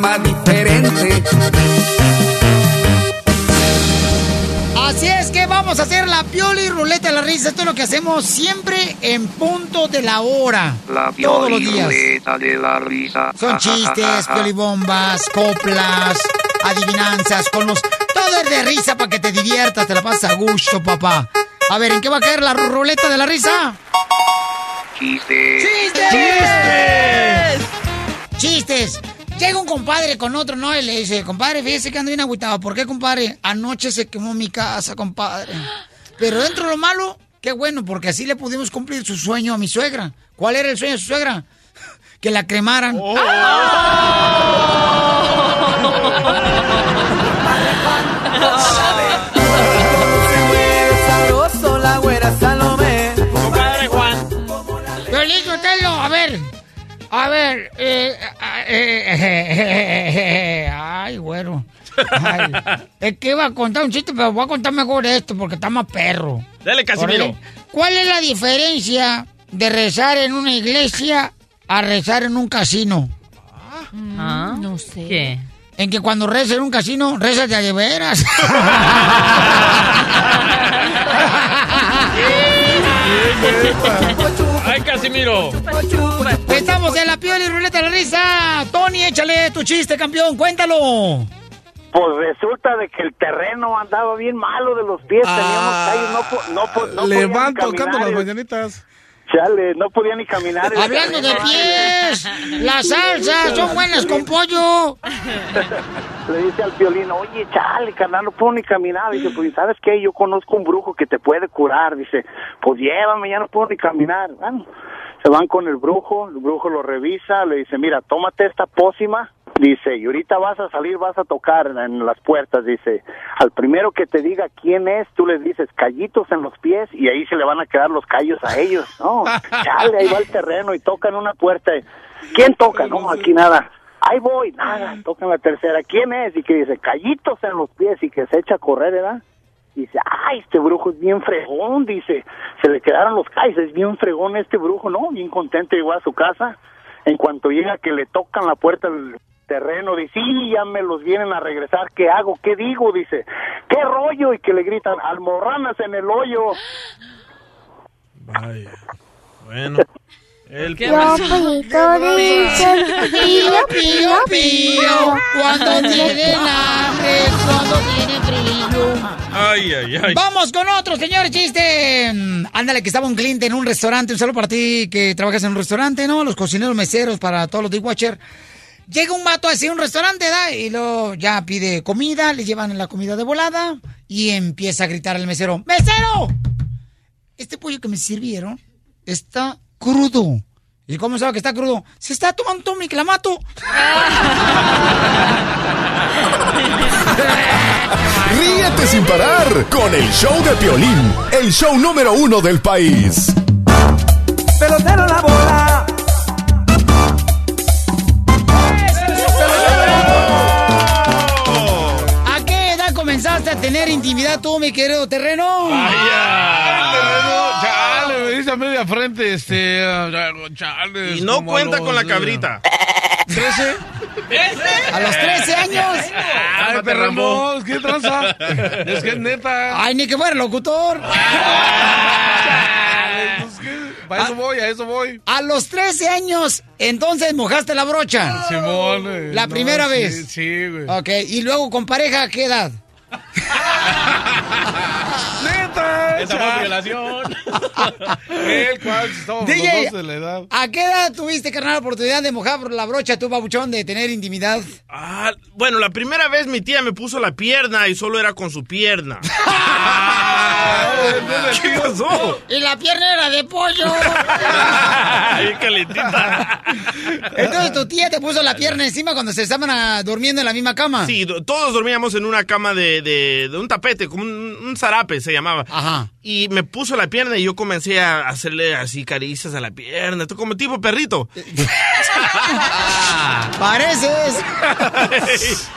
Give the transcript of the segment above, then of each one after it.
programa diferente. Así es que vamos a hacer la pioli ruleta de la risa. Esto es lo que hacemos siempre en punto de la hora. La Todos los pioli días. ruleta de la risa. Son chistes, piolibombas, coplas, adivinanzas, con los... Todo es de risa para que te diviertas, te la pasas a gusto, papá. A ver, ¿en qué va a caer la ruleta de la risa? Chistes. ¡Chistes! ¡Chistes! Llega un compadre con otro, ¿no? Y le dice, compadre, fíjese que ando bien agüitado. ¿Por qué, compadre? Anoche se quemó mi casa, compadre. Pero dentro de lo malo, qué bueno, porque así le pudimos cumplir su sueño a mi suegra. ¿Cuál era el sueño de su suegra? Que la cremaran. sabroso la güera Salomé. Compadre Juan. Violín Sotelo, a ver. A ver. eh, ay, güero. Ay, es que iba a contar un chiste, pero voy a contar mejor esto porque está más perro. Dale, Casimiro. ¿Cuál es la diferencia de rezar en una iglesia a rezar en un casino? no sé. ¿Qué? En que cuando rezas en un casino, rezas de veras. Casimiro. Estamos en la piel y ruleta de la risa. Tony, échale tu chiste, campeón, cuéntalo. Pues resulta de que el terreno andaba bien malo de los pies, teníamos calles, no, no, po- no podía Le ni van caminar, tocando las mañanitas. Chale, no podía ni caminar. Hablando de pies, las salsas son buenas con pollo. Le dice al violín, oye, chale, carnal, no puedo ni caminar. Dice, pues, ¿sabes qué? Yo conozco un brujo que te puede curar. Dice, pues llévame, ya no puedo ni caminar. Bueno, se van con el brujo, el brujo lo revisa, le dice, mira, tómate esta pócima. Dice, y ahorita vas a salir, vas a tocar en las puertas. Dice, al primero que te diga quién es, tú les dices, callitos en los pies, y ahí se le van a quedar los callos a ellos. No, chale, ahí va el terreno y tocan una puerta. ¿Quién toca? No, aquí nada. Ahí voy, nada, tocan la tercera. ¿Quién es? Y que dice, callitos en los pies y que se echa a correr, ¿verdad? Dice, ay, este brujo es bien fregón, dice, se le quedaron los callos, es bien fregón este brujo, ¿no? Bien contento, llegó a su casa. En cuanto llega que le tocan la puerta terreno, dice, sí, ya me los vienen a regresar, ¿qué hago? ¿Qué digo? Dice, ¿qué rollo? Y que le gritan, almorranas en el hoyo. Vaya. Bueno. El ¿Qué pasó? Pío, pío, pío, cuando tienen hambre, cuando tienen frío. Ay, ay, ay. Vamos con otro, señor chiste. Ándale, que estaba un cliente en un restaurante. Un saludo para ti que trabajas en un restaurante, ¿no? Los cocineros meseros para todos los D-Watcher. Llega un vato así a un restaurante, ¿da? Y luego ya pide comida, le llevan la comida de volada y empieza a gritar al mesero: ¡Mesero! Este pollo que me sirvieron está crudo. ¿Y cómo sabe que está crudo? Se está tomando mi clamato. Ríete sin parar con el show de Piolín, el show número uno del país. Pelotero la bola. Comenzaste a tener intimidad tú, mi querido terreno? Vaya. Terreno, Chale, me dice a media frente, este. ah, Chale. Y no cuenta con la los, eh, cabrita. ¿Trece? A los 13 años. Ay, ¿qué tranza? Es que es neta. Ay, ni que fuera locutor. Para eso voy, a eso voy. A los 13 años, entonces mojaste la brocha. Simón. eh, La no, primera sí, vez. Sí, güey. Ok, y luego con pareja, ¿a qué edad? ¡Neta! Esa fue violación. El cual DJ, dos de la edad. ¿a qué edad tuviste, carnal, la oportunidad de mojar por la brocha tu babuchón de tener intimidad? Ah, bueno, la primera vez mi tía me puso la pierna y solo era con su pierna. ¿Qué pasó? Y la pierna era de pollo. Ay, calentita. Entonces tu tía te puso la pierna encima cuando se estaban ah, durmiendo en la misma cama. Sí, do- todos dormíamos en una cama de, de- de un tapete, como un, un zarape se llamaba. Ajá. Y me puso la pierna y yo comencé a hacerle así caricias a la pierna, tú como tipo perrito. Pareces.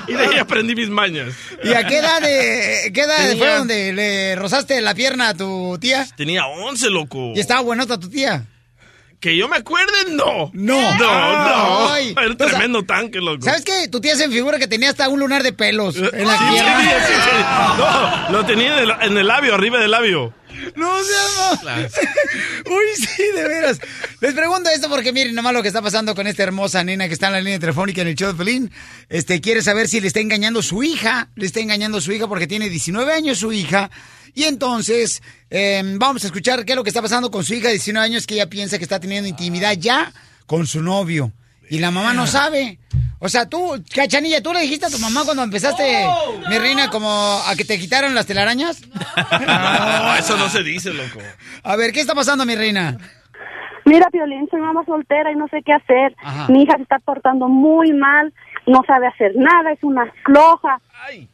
y de ahí aprendí mis mañas. ¿Y a qué edad, de, qué edad Tenía- fue donde le rozaste la pierna a tu tía? Tenía 11, loco. ¿Y estaba buenota tu tía? Que yo me acuerde, no. No. No, no. Era un O sea, tremendo tanque, loco. ¿Sabes qué? Tu tía se me figura que tenía hasta un lunar de pelos en la Sí, pierna. sí, sí, sí. No, lo tenía en el, en el labio, arriba del labio. No seas mal. Uy, sí, de veras. Les pregunto esto porque miren nomás lo que está pasando con esta hermosa nena que está en la línea telefónica en el show de Pelín. Este, quiere saber si le está engañando su hija. Le está engañando su hija porque tiene 19 años su hija. Y entonces, eh, vamos a escuchar qué es lo que está pasando con su hija de 19 años que ella piensa que está teniendo intimidad ya con su novio. Y la mamá no sabe. O sea, tú, Cachanilla, ¿tú le dijiste a tu mamá cuando empezaste, mi reina, como a que te quitaran las telarañas? No, eso no se dice, loco. A ver, ¿qué está pasando, mi reina? Mira, Violín, soy mamá soltera y no sé qué hacer. Ajá. Mi hija se está portando muy mal, no sabe hacer nada, es una floja,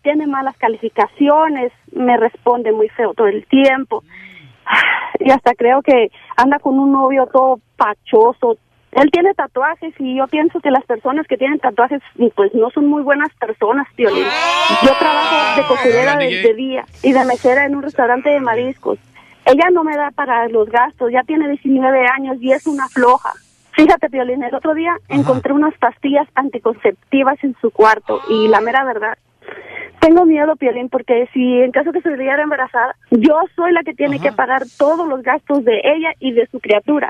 tiene malas calificaciones, me responde muy feo todo el tiempo. Y hasta creo que anda con un novio todo pachoso. Él tiene tatuajes y yo pienso que las personas que tienen tatuajes pues no son muy buenas personas, Violín. Yo trabajo de costurera de, de día y de mesera en un restaurante de mariscos. Ella no me da para los gastos, ya tiene 19 años y es una floja. Fíjate, Violín, el otro día encontré unas pastillas anticonceptivas en su cuarto y la mera verdad, tengo miedo, Piolín, porque si en caso que se viera embarazada, yo soy la que tiene que pagar todos los gastos de ella y de su criatura.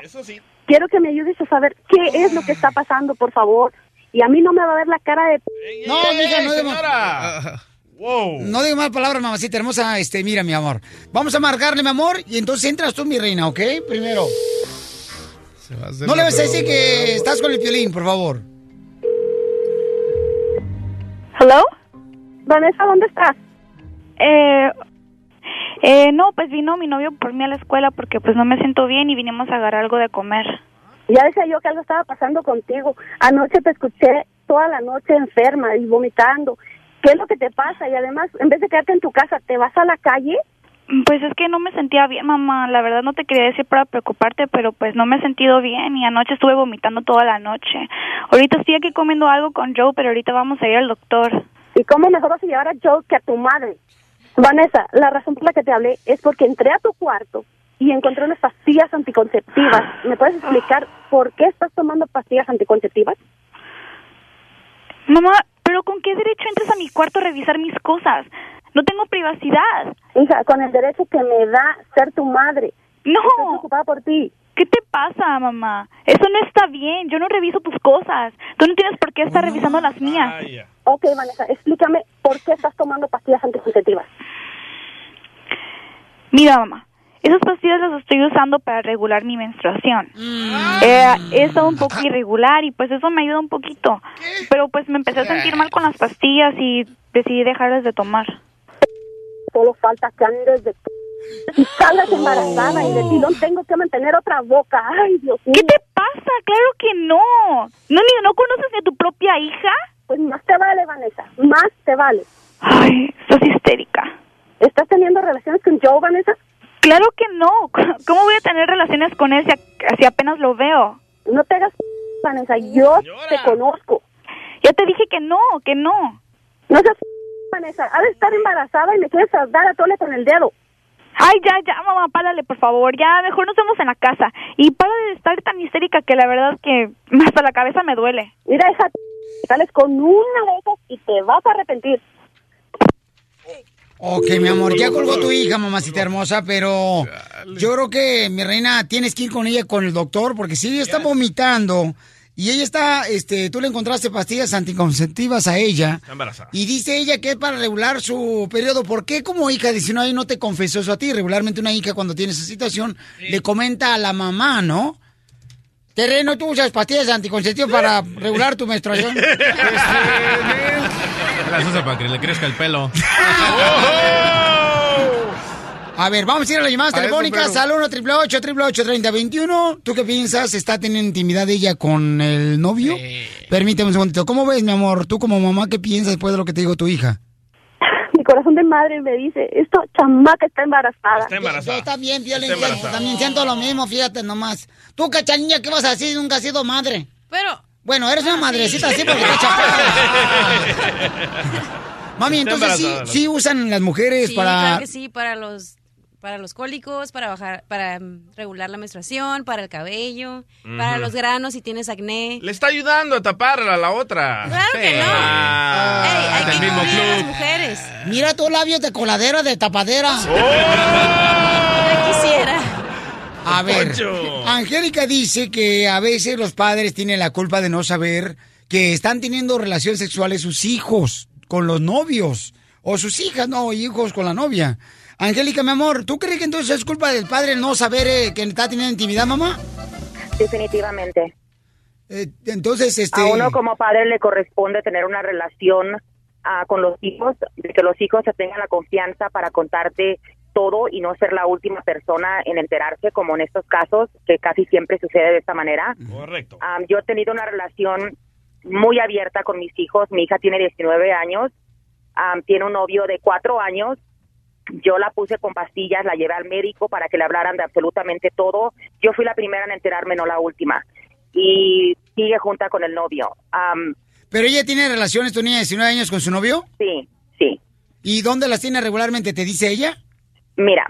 Quiero que me ayudes a saber qué es lo que está pasando, por favor. Y a mí no me va a ver la cara de... No, mija, no digo señora. Wow. No digo mal palabras, mamacita hermosa. Este, mira, mi amor. Vamos a marcarle, mi amor, y entonces entras tú, mi reina, ¿ok? Primero. No le vas a decir que estás con el piolín, por favor. ¿Hello? Vanessa, ¿dónde estás? Eh, eh, no, pues vino mi novio por mí a la escuela porque pues no me siento bien y vinimos a agarrar algo de comer. Ya decía yo que algo estaba pasando contigo. Anoche te escuché toda la noche enferma y vomitando. ¿Qué es lo que te pasa? Y además, en vez de quedarte en tu casa, ¿te vas a la calle? Pues es que no me sentía bien, mamá. La verdad no te quería decir para preocuparte, pero pues no me he sentido bien y anoche estuve vomitando toda la noche. Ahorita estoy aquí comiendo algo con Joe, pero ahorita vamos a ir al doctor. ¿Y cómo mejor vas a llevar a Joe que a tu madre? Vanessa, la razón por la que te hablé es porque entré a tu cuarto y encontré unas pastillas anticonceptivas. ¿Me puedes explicar por qué estás tomando pastillas anticonceptivas? Mamá, pero ¿con qué derecho entras a mi cuarto a revisar mis cosas? No tengo privacidad. Hija, con el derecho que me da ser tu madre. No. Estoy preocupada por ti. ¿Qué te pasa, mamá? Eso no está bien. Yo no reviso tus cosas. Tú no tienes por qué estar revisando las mías. Ok, Vanessa, explícame por qué estás tomando pastillas anticonceptivas. Mira, mamá, esas pastillas las estoy usando para regular mi menstruación. Eh, he estado un poco irregular y pues eso me ayuda un poquito. Pero pues me empecé a sentir mal con las pastillas y decidí dejarlas de tomar. Solo falta que andes de... Y salgas embarazada y de ti no tengo que mantener otra boca. Ay, Dios mío. ¿Qué te pasa? Claro que no. ¿No, ni, no conoces ni a tu propia hija? Pues más te vale, Vanessa. Más te vale. Ay, estás histérica. ¿Estás teniendo relaciones con Joe, Vanessa? Claro que no. ¿Cómo voy a tener relaciones con él si, a- si apenas lo veo? No te hagas, Vanessa. Yo te conozco. Ya te dije que no, que no. No seas, Vanessa. Ha de estar embarazada y me quieres dar a tole con el dedo. Ay, ya, ya, mamá, párale, por favor. Ya, mejor nos vemos en la casa. Y para de estar tan histérica que la verdad que hasta la cabeza me duele. Mira, esa sales con una de esas y te vas a arrepentir. Ok, mi amor, ya colgó tu hija, mamacita hermosa, pero yo creo que, mi reina, tienes que ir con ella con el doctor, porque si ella está vomitando Y ella está, este, tú le encontraste pastillas anticonceptivas a ella. Está embarazada. Y dice ella que es para regular su periodo. ¿Por qué como hija de 19 años no te confesó eso a ti? Regularmente una hija cuando tiene esa situación le comenta a la mamá, ¿no? Terreno, tú usas pastillas anticonceptivas para regular tu menstruación. Las usa para que le crezca el pelo. A ver, vamos a ir a las llamadas A eso, telefónicas pero- al 1 888 3021 ¿Tú qué piensas? ¿Está teniendo intimidad ella con el novio? Permíteme un segundito. ¿Cómo ves, mi amor? Tú como mamá, ¿qué piensas después de lo que te dijo tu hija? Mi corazón de madre me dice, esta chamaca está embarazada. Yo, yo también, Violín, Está embarazada. también siento lo mismo, fíjate nomás. Tú, cachanilla, ¿qué vas a decir? Nunca has sido madre. Pero... Bueno, eres una madrecita así porque estás chapada. Mami, Está entonces sí, embarazada, sí usan las mujeres Sí, para... claro que sí, para los para los cólicos, para bajar, para mm, regular la menstruación, para el cabello, para Ujú. los granos si tienes acné. Le está ayudando a tapar a la otra. Claro que no. Ah, Hay que mismo incluir a las club. mujeres. Mira tus labios de coladera, de tapadera. Ya quisiera. A ver, Poncho. Angélica dice que a veces los padres tienen la culpa de no saber que están teniendo relaciones sexuales sus hijos con los novios o sus hijas, no, hijos con la novia. Angélica, mi amor, ¿tú crees que entonces es culpa del padre no saber eh, que está teniendo intimidad, mamá? Definitivamente. Eh, entonces, este... A uno como padre le corresponde tener una relación ah, con los hijos, de que los hijos se tengan la confianza para contarte todo y no ser la última persona en enterarse, como en estos casos, que casi siempre sucede de esta manera. Correcto. Yo he tenido una relación muy abierta con mis hijos. Mi hija tiene 19 años, tiene un novio de cuatro años. Yo la puse con pastillas, la llevé al médico para que le hablaran de absolutamente todo. Yo fui la primera en enterarme, no la última. Y sigue junta con el novio. Am, ¿Pero ella tiene relaciones, tu niña de 19 años, con su novio? Sí, sí. ¿Y dónde las tiene regularmente, te dice ella? mira,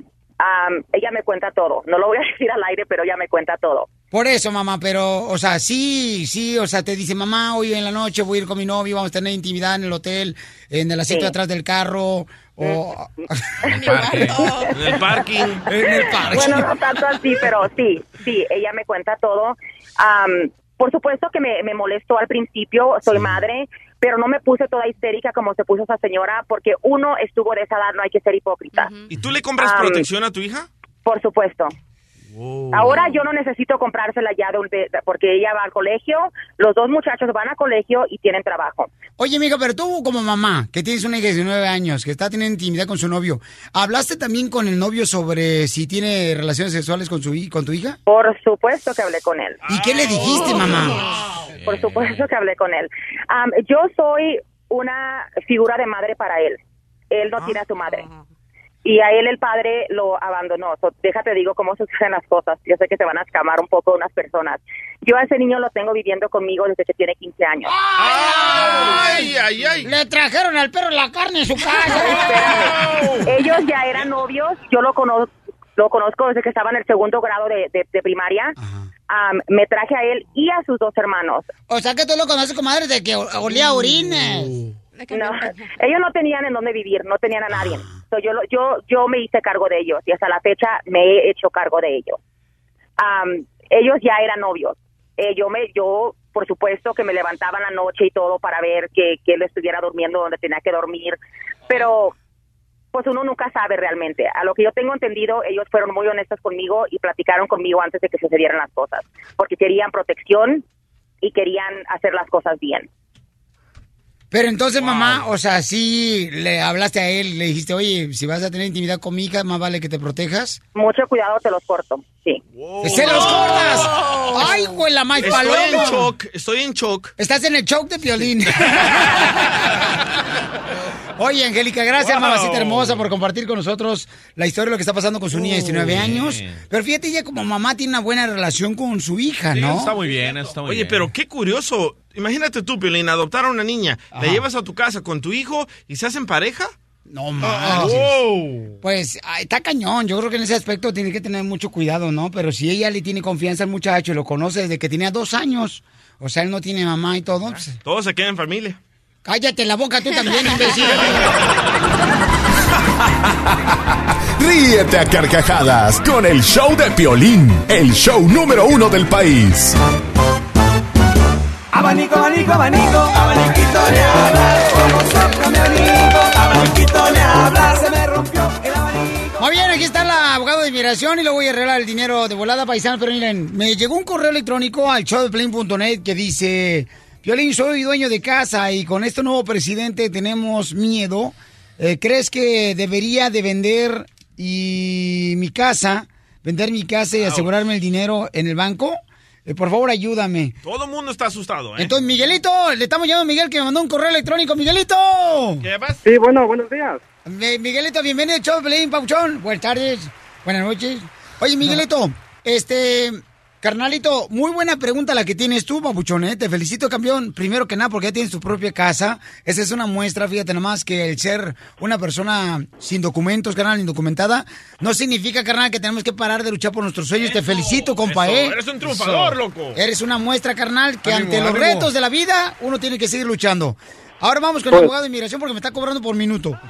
ella me cuenta todo. No lo voy a decir al aire, pero ella me cuenta todo. Por eso, mamá, pero, o sea, sí, sí, o sea, te dice, mamá, hoy en la noche voy a ir con mi novio, vamos a tener intimidad en el hotel, en el asiento Sí. de atrás del carro, o... En el parking. En el parking. Bueno, no tanto así, pero sí, sí, ella me cuenta todo. Am, por supuesto que me, me molestó al principio, soy madre, pero no me puse toda histérica como se puso esa señora, porque uno estuvo de esa edad, no hay que ser hipócrita. ¿Y tú le compras protección a tu hija? Por supuesto. Ahora yo no necesito comprársela ya de porque ella va al colegio, los dos muchachos van al colegio y tienen trabajo. Oye, amiga, pero tú como mamá, que tienes una hija de 19 años, que está teniendo intimidad con su novio, ¿hablaste también con el novio sobre si tiene relaciones sexuales con, su, con tu hija? Por supuesto que hablé con él. ¿Y qué le dijiste, mamá? Por supuesto que hablé con él. Am, yo soy una figura de madre para él. Él no tiene a su madre. Y a él el padre lo abandonó. So, déjate digo cómo suceden las cosas. Yo sé que se van a escamar un poco unas personas. Yo a ese niño lo tengo viviendo conmigo desde que tiene 15 años. ¡Ay, ay, ay! Le trajeron al perro la carne en su casa. Ellos ya eran novios. Yo lo conozco, lo conozco desde que estaba en el segundo grado de, de- de primaria. Am, me traje a él y a sus dos hermanos. O sea que tú lo conoces, comadre, de que olía a orines. No, ellos no tenían en dónde vivir, no tenían a nadie. So, yo, yo, yo me hice cargo de ellos y hasta la fecha me he hecho cargo de ellos. Am, ellos ya eran novios. Eh, yo me, yo, por supuesto, que me levantaba en la noche y todo para ver que, que él estuviera durmiendo donde tenía que dormir, pero pues uno nunca sabe realmente. A lo que yo tengo entendido, ellos fueron muy honestos conmigo y platicaron conmigo antes de que sucedieran las cosas, porque querían protección y querían hacer las cosas bien. Pero entonces, mamá, o sea, sí le hablaste a él, le dijiste, oye, si vas a tener intimidad con mi hija, más vale que te protejas. Mucho cuidado, te los corto, sí. ¡Se los cortas! ¡Ay, güey, la más Estoy en shock, estoy en shock. Estás en el shock de violín. Oye, Angélica, gracias, Wow. mamacita hermosa, por compartir con nosotros la historia de lo que está pasando con su niña de 19 años. Pero fíjate, ella como mamá tiene una buena relación con su hija, Sí, ¿no? eso está muy bien, eso está muy Oye, bien. pero qué curioso. Imagínate tú, Piolín, adoptar a una niña, la llevas a tu casa con tu hijo y se hacen pareja. No manches. Pues ay, está cañón. Yo creo que en ese aspecto tiene que tener mucho cuidado, ¿no? Pero si ella le tiene confianza al muchacho y lo conoce desde que tenía dos años, o sea, él no tiene mamá y todo, pues, Todo se queda en familia. Cállate la boca tú también, imbécil. Ríete a carcajadas con el show de Piolín, el show número uno del país. Abanico, abanico, abanico, abaniquito le habla. Como sopla mi amigo, abaniquito le habla. Se me rompió el abanico. Muy bien, aquí está el abogado de inmigración y le voy a arreglar el dinero de volada paisano. Pero miren, me llegó un correo electrónico al showdeplane.net que dice: Violín, soy dueño de casa y con este nuevo presidente tenemos miedo. Eh, ¿Crees que debería de vender y mi casa, vender mi casa y asegurarme el dinero en el banco? Eh, por favor, ayúdame. Todo el mundo está asustado, ¿eh? Entonces, Miguelito, le estamos llamando a Miguel que me mandó un correo electrónico. ¡Miguelito! ¿Qué pasa? Sí, bueno, buenos días. Mi- Miguelito, bienvenido de Pelín, Pauchón. Buenas tardes, buenas noches. Oye, Miguelito, este, carnalito, muy buena pregunta la que tienes tú, Papuchón, ¿eh? Te felicito, campeón, primero que nada, porque ya tienes tu propia casa. Esa es una muestra, fíjate nomás, que el ser una persona sin documentos, carnal, indocumentada, no significa, carnal, que tenemos que parar de luchar por nuestros sueños. Te felicito, compa, eso, ¿eh? eres un triunfador, Eso. loco. Eres una muestra, carnal, que Ánimo, ante los retos de la vida, uno tiene que seguir luchando. Ahora vamos con el Pues- abogado de inmigración porque me está cobrando por minuto.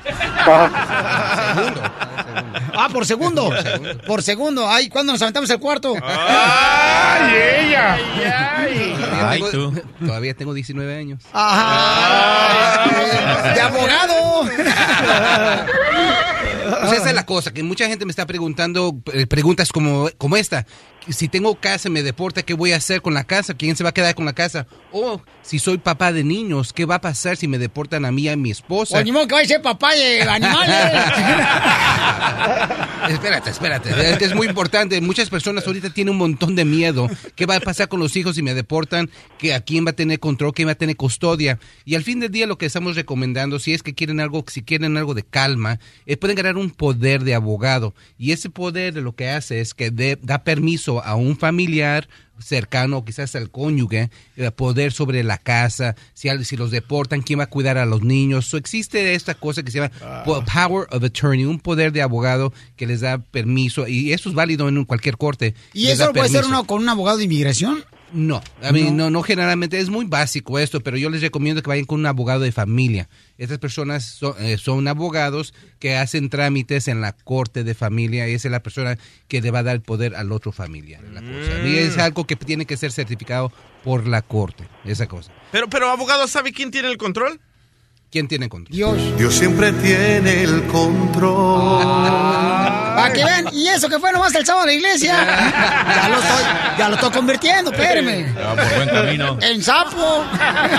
Ah, por segundo. Por segundo. Ay, ¿cuándo nos aventamos el cuarto? ¡Ay, ella! Ay, tú. Todavía tengo 19 años. Ajá. De abogado. Pues esa es la cosa, que mucha gente me está preguntando eh, preguntas como, como esta. Si tengo casa, me deporta, ¿qué voy a hacer con la casa? ¿Quién se va a quedar con la casa? O si soy papá de niños, ¿qué va a pasar si me deportan a mí y a mi esposa? Pues ni modo que vaya a ser papá de animales. Espérate, espérate. Es muy importante. Muchas personas ahorita tienen un montón de miedo. ¿Qué va a pasar con los hijos si me deportan? ¿Que ¿A quién va a tener control? ¿Quién va a tener custodia? Y al fin del día lo que estamos recomendando, si es que quieren algo, si quieren algo de calma, eh, pueden ganar un poder de abogado. Y ese poder lo que hace es que de- da permiso a un familiar cercano, quizás al cónyuge, eh, poder sobre la casa, si, si los deportan, quién va a cuidar a los niños. So, existe esta cosa que se llama po- Power of Attorney, un poder de abogado que les da permiso, y eso es válido en cualquier corte. ¿Y eso lo puede hacer uno con un abogado de inmigración? No, a mí no. no, generalmente es muy básico esto, pero yo les recomiendo que vayan con un abogado de familia. Estas personas son, eh, son abogados que hacen trámites en la corte de familia y esa es la persona que le va a dar el poder al otro familiar. la cosa. Y es algo que tiene que ser certificado por la corte, esa cosa. Pero, pero, abogado, ¿sabe quién tiene el control? ¿Quién tiene control? Dios. Dios siempre tiene el control. Para que vean, y eso que fue nomás el sábado a la iglesia. Ya lo estoy, ya lo estoy convirtiendo, espérame. Ya, por buen camino. En sapo.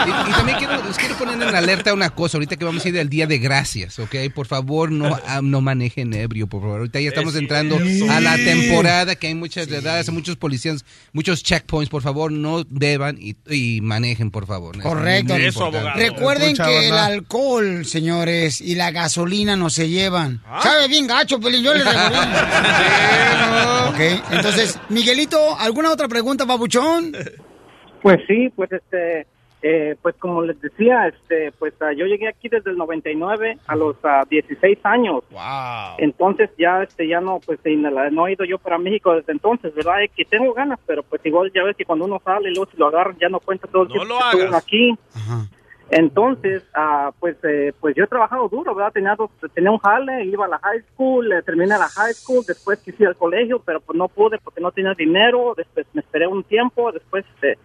Y, y también quiero, les quiero poner en alerta una cosa, ahorita que vamos a ir del Día de Gracias, ¿ok? Por favor, no, ah, no manejen ebrio, por favor. Ahorita ya estamos entrando a la temporada que hay muchas edades, muchos policías, muchos checkpoints, por favor, no beban y, y manejen, por favor. Correcto. Recuerden Escucha, que el alcohol, señores, y la gasolina no se llevan. Sabe bien gacho, Pelín, yo les devolví. ok, entonces, Miguelito, ¿alguna otra pregunta, babuchón? Pues sí, pues este, eh, pues como les decía, este, pues ah, yo llegué aquí desde el 99 a los ah, 16 años. Wow. Entonces ya, este, ya no, pues no no he ido yo para México desde entonces, ¿verdad? Es que tengo ganas, pero pues igual ya ves que cuando uno sale y luego si lo agarran ya no cuenta todo el tiempo lo que estuvo hagas. aquí. Entonces, ah, pues, eh, pues yo he trabajado duro, ¿verdad? Tenía, dos- tenía un jale, iba a la high school, eh, terminé la high school, después quise ir al colegio, pero pues no pude porque no tenía dinero, después me esperé un tiempo, después este,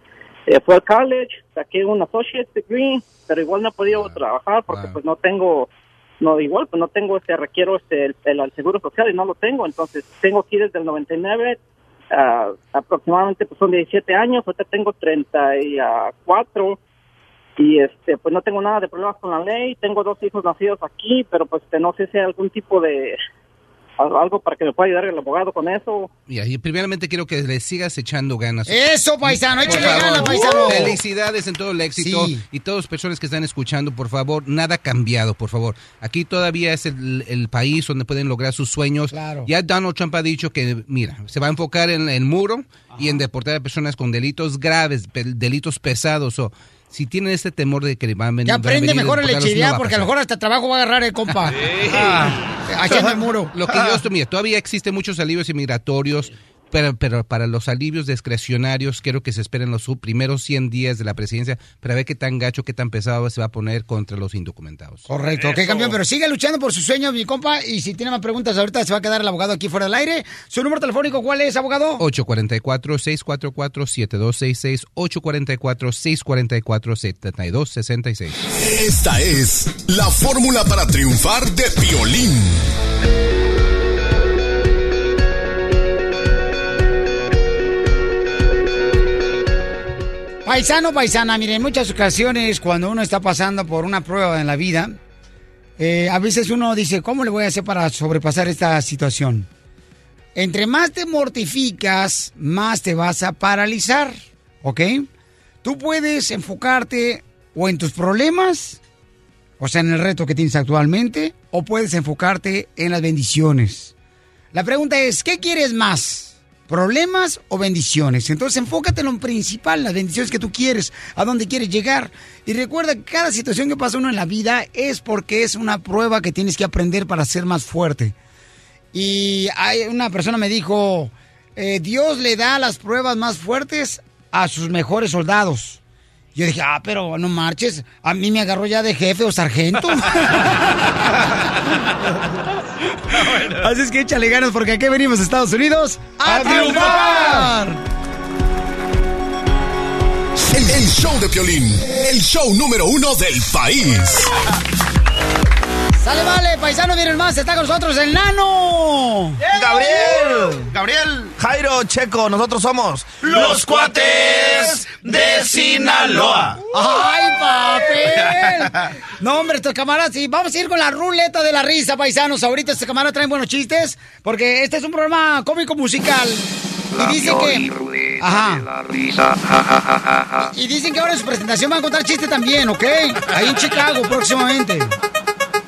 eh, fui al college, saqué un associate degree, pero igual no he podido trabajar porque pues no tengo, no igual pues no tengo, este, requiero este, el, el- el seguro social y no lo tengo, entonces tengo aquí desde el 99, ah, aproximadamente pues son 17 años, ahorita tengo 34 y este pues no tengo nada de problemas con la ley tengo dos hijos nacidos aquí pero pues no sé si hay algún tipo de al- algo para que me pueda ayudar el abogado con eso Y ahí, primeramente quiero que le sigas echando ganas. Eso, paisano, échale ganas, paisano. Felicidades en todo el éxito. Sí. Y todas las personas que están escuchando, por favor, nada cambiado, por favor. Aquí todavía es el, el país donde pueden lograr sus sueños. Claro. Ya Donald Trump ha dicho que, mira, se va a enfocar en el muro y en deportar a personas con delitos graves, pe- delitos pesados. O si tienen este temor de que van a venir. Ya aprende mejor el no lechería porque a lo mejor hasta trabajo va a agarrar el compa. Ah, haciendo el muro. Lo que yo estoy, mira, todavía existen muchos alivios inmigratorios. Pero, pero para los alivios discrecionarios, quiero que se esperen los primeros 100 días de la presidencia para ver qué tan gacho, qué tan pesado se va a poner contra los indocumentados. Correcto, ok, campeón, pero sigue luchando por sus sueños, mi compa, y si tiene más preguntas ahorita se va a quedar el abogado aquí fuera del aire. ¿Su número telefónico cuál es, abogado? 844-644-7266, 844-644-7266. Esta es la fórmula para triunfar de violín. Paisano, paisana, miren, en muchas ocasiones cuando uno está pasando por una prueba en la vida, eh, a veces uno dice, ¿cómo le voy a hacer para sobrepasar esta situación? Entre más te mortificas, más te vas a paralizar, ¿ok? Tú puedes enfocarte o en tus problemas, o sea, en el reto que tienes actualmente, o puedes enfocarte en las bendiciones. La pregunta es, ¿qué quieres más? ¿Problemas o bendiciones? Entonces enfócate en lo principal, las bendiciones que tú quieres, a dónde quieres llegar. Y recuerda que cada situación que pasa uno en la vida es porque es una prueba que tienes que aprender para ser más fuerte. Y hay una persona me dijo, eh, Dios le da las pruebas más fuertes a sus mejores soldados. Yo dije, ah, pero no marches, a mí me agarró ya de jefe o sargento. Así es que échale ganas porque aquí venimos a Estados Unidos a, triunfar. El, el show de Piolín, el show número uno del país. Sale, vale, paisano, miren más, está con nosotros el nano. Gabriel, Gabriel, Jairo, Checo, nosotros somos Los cuates de Sinaloa. ¡Ay, papel! No, hombre, estos camaradas, sí, vamos a ir con la ruleta de la risa, paisanos. Ahorita estos camaradas traen buenos chistes, porque este es un programa cómico musical. La Y dice que... ruleta Ajá. de la risa. Ja, ja, ja, ja, ja. Y dicen que ahora en su presentación van a contar chistes también, ¿ok? Ahí en Chicago próximamente.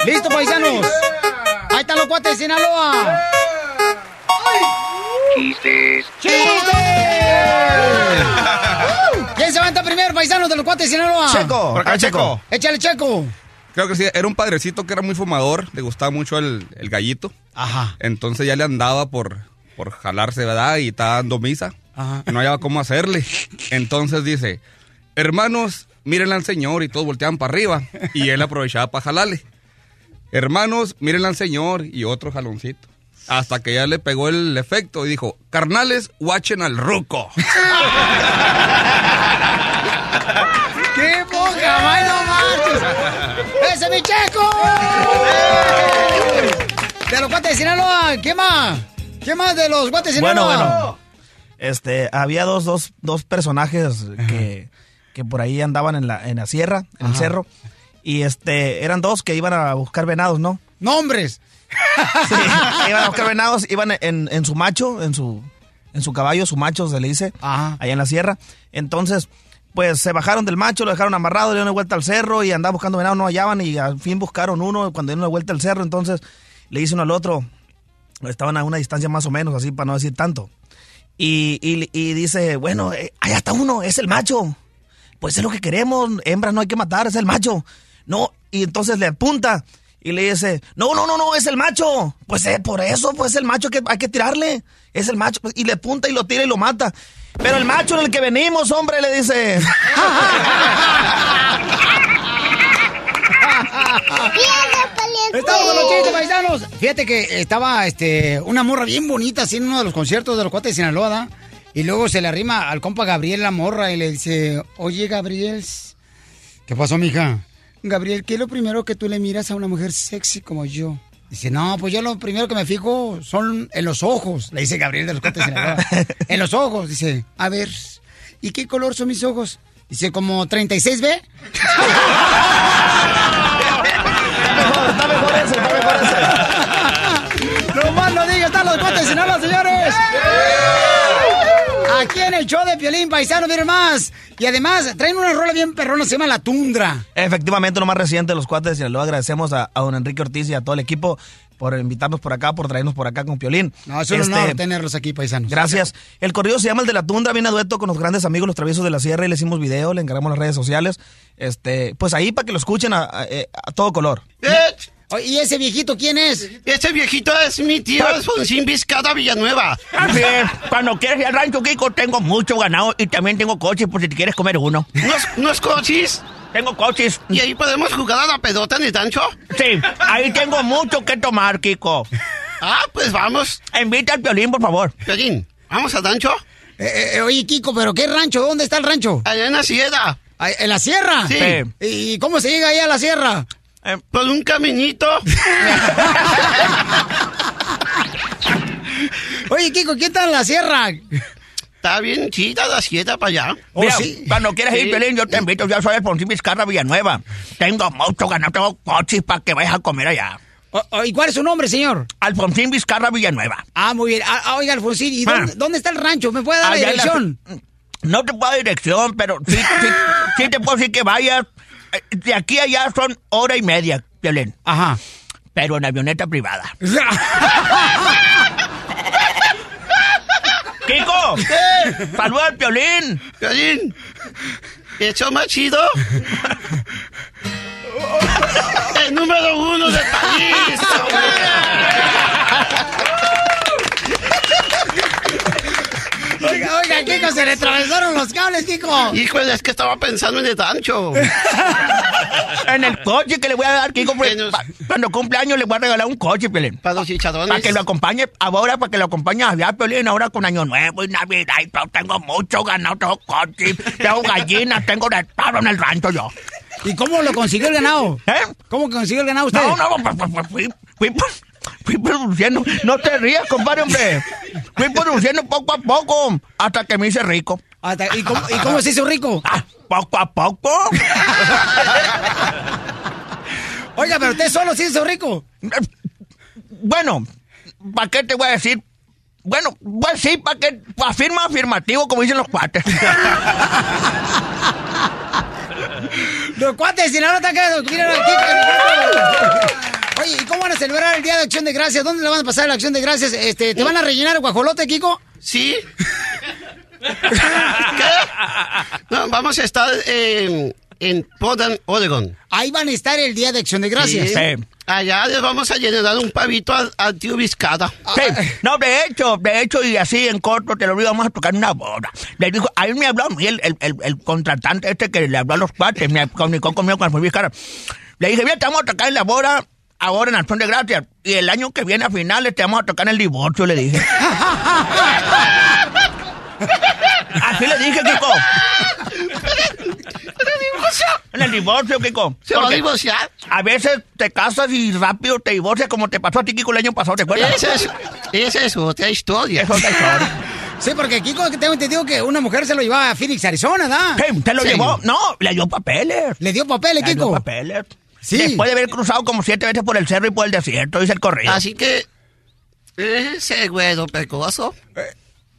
¿Listo, paisanos? Ahí están los cuates de Sinaloa. Chistes. ¿Quién se levanta primero, paisanos de los cuates de Sinaloa? Checo, Por acá, ah, Checo. Échale, Checo. Creo que sí, era un padrecito que era muy fumador, le gustaba mucho el, el gallito. Ajá. Entonces ya le andaba por, por jalarse, ¿verdad? Y estaba dando misa. Ajá. Y no hallaba cómo hacerle. Entonces dice, hermanos, mírenle al Señor. Y todos volteaban para arriba. Y él aprovechaba para jalarle. Hermanos, mírenle al Señor. Y otro jaloncito. Hasta que ya le pegó el efecto y dijo, carnales, watchen al ruco. ¡Qué poca, may, no marches! ¡Ese es mi Checo! De los cuates de Sinaloa, ¿qué más? ¿Qué más de los cuates de Bueno, Sinaloa? bueno. Este, había dos, dos, dos personajes que, que por ahí andaban en la, en la sierra, en el cerro. Y este, eran dos que iban a buscar venados, ¿no? ¡Nombres! Sí, iban a buscar venados, iban en, en su macho, en su, en su caballo, su macho se le dice, allá en la sierra. Entonces, pues se bajaron del macho, lo dejaron amarrado, le dieron una vuelta al cerro y andaban buscando venado, no hallaban y al fin buscaron uno cuando dieron una vuelta al cerro. Entonces le dice uno al otro, estaban a una distancia más o menos, así para no decir tanto. Y, y- y dice, bueno, eh, allá está uno, es el macho. Pues es lo que queremos, hembras no hay que matar, es el macho. No, y entonces le apunta y le dice, no, no, no, no, es el macho. Pues eh, por eso, pues es el macho que hay que tirarle. Es el macho. pues, Y le apunta y lo tira y lo mata. Pero el macho en el que venimos, hombre, le dice. Estamos con los chistes, paisanos. Fíjate que estaba este, una morra bien bonita así en uno de los conciertos de los cuates de Sinaloa, ¿da? Y luego se le arrima al compa Gabriel la morra y le dice, oye, Gabriel, ¿qué pasó, mija? Gabriel, ¿qué es lo primero que tú le miras a una mujer sexy como yo? Dice, no, pues yo lo primero que me fijo son en los ojos, le dice Gabriel de los Sinaloa. en los ojos, dice, a ver, ¿y qué color son mis ojos? Dice, como 36B. Está mejor ese, está mejor ese. No más no están los cuates de Sinaloa, señores. Aquí en el show de Piolín Paisano, miren más. Y además, traen una rola bien perrona, se llama La Tundra. Efectivamente, lo más reciente de los cuates de Sinaloa. Agradecemos a, a don Enrique Ortiz y a todo el equipo por invitarnos por acá, por traernos por acá con Piolín. No, es un Este, honor tenerlos aquí, paisanos. Gracias. El corrido se llama El de la Tundra, viene a dueto con los grandes amigos, los traviesos de la sierra, y le hicimos video, le encargamos las redes sociales. Este, pues ahí para que lo escuchen a, a- a todo color. Oye, ¿Y ese viejito quién es? Ese viejito es mi tío Alfonsín Vizcada Villanueva. Es, cuando quieres ir al rancho, Kiko, tengo mucho ganado y también tengo coches por si te quieres comer uno. ¿Unos, unos coches? Tengo coches. ¿Y ahí podemos jugar a la pedota en el rancho? Sí, ahí tengo mucho que tomar, Kiko. Ah, pues vamos. Invita al violín, por favor. Violín, ¿vamos al rancho? Eh, eh, oye, Kiko, ¿pero qué rancho? ¿Dónde está el rancho? Allá en la sierra. ¿En la sierra? Sí. ¿Y cómo se llega ahí a la sierra? Eh, por un caminito. Oye, Kiko, ¿quién está en la sierra? Está bien chida la sierra para allá. Mira, cuando quieras ir, Sí. Violín, yo te invito. Yo soy Alfonsín Vizcarra Villanueva. Tengo mucho ganado, tengo coches para que vayas a comer allá. ¿Y cuál es su nombre, señor? Alfonsín Vizcarra Villanueva. Ah, muy bien. Ah, oiga, Alfonsín, ¿y dónde, Ah. dónde está el rancho? ¿Me puede dar la Allá en la- dirección? No te puedo dar dirección, pero sí, sí, sí te puedo decir que vayas. De aquí a allá son hora y media, Violín. Ajá. Pero en avioneta privada. ¡Kiko! ¡Saluda al Piolín! Piolín, ¿hecho más chido? El número uno del país. Oiga, oiga, Kiko, se le atravesaron los cables, Kiko. Híjole, es que estaba pensando en el rancho. En el coche que le voy a dar, Kiko, pues, pa- cuando cumple años le voy a regalar un coche, Piolín. Para los chicharones. Para que lo acompañe, ahora para que lo acompañe allá, Piolín, ahora con Año Nuevo y Navidad y todo. Tengo mucho ganado, tengo coche, tengo gallinas, tengo de todo en el rancho yo. ¿Y cómo lo consiguió el ganado? ¿Eh? ¿Cómo consiguió el ganado usted? No, no, pues, pues, pues, fui, fui, fui produciendo. No te rías, compadre, hombre. Fui produciendo poco a poco hasta que me hice rico. Hasta- ¿y, cómo, ¿Y cómo se hizo rico? Ah, poco a poco. Oiga, pero usted solo se hizo rico. Bueno, ¿para qué te voy a decir? Bueno, pues sí, para que afirma afirmativo, como dicen los cuates. Los cuates, si no quedando. Miren aquí. Oye, ¿y cómo van a celebrar el Día de Acción de Gracias? ¿Dónde le van a pasar la Acción de Gracias? Este, ¿Te van a rellenar el guajolote, Kiko? Sí. No, vamos a estar eh, en Portland, Oregon. Ahí van a estar el Día de Acción de Gracias. Sí. Allá les vamos a llenar un pavito al, al tío Vizcada. Sí, no, de hecho, de hecho, y así en corto te lo digo, vamos a tocar una boda. Le dijo, a él me habló a mí, el, el, el, el contratante este que le habló a los cuates, me comunicó conmigo cuando fui cara. Le dije, mira, te vamos a tocar en la boda ahora en Acción de Gracias. Y el año que viene a finales te vamos a tocar en el divorcio, le dije. Así le dije, Kiko. En el divorcio, Kiko. ¿Se va a divorciar? A veces te casas y rápido te divorcias como te pasó a ti, Kiko, el año pasado, ¿te acuerdas? Esa es, esa es otra historia. Es otra historia. Sí, porque Kiko, tengo entendido que una mujer se lo llevaba a Phoenix, Arizona, ¿da? ¿Te lo Sí. llevó? No, le dio papeles. ¿Le dio papeles, Le dio Kiko? papeles. Sí. Después de haber cruzado como siete veces por el cerro y por el desierto, dice el correo. Así que ese güero pecoso.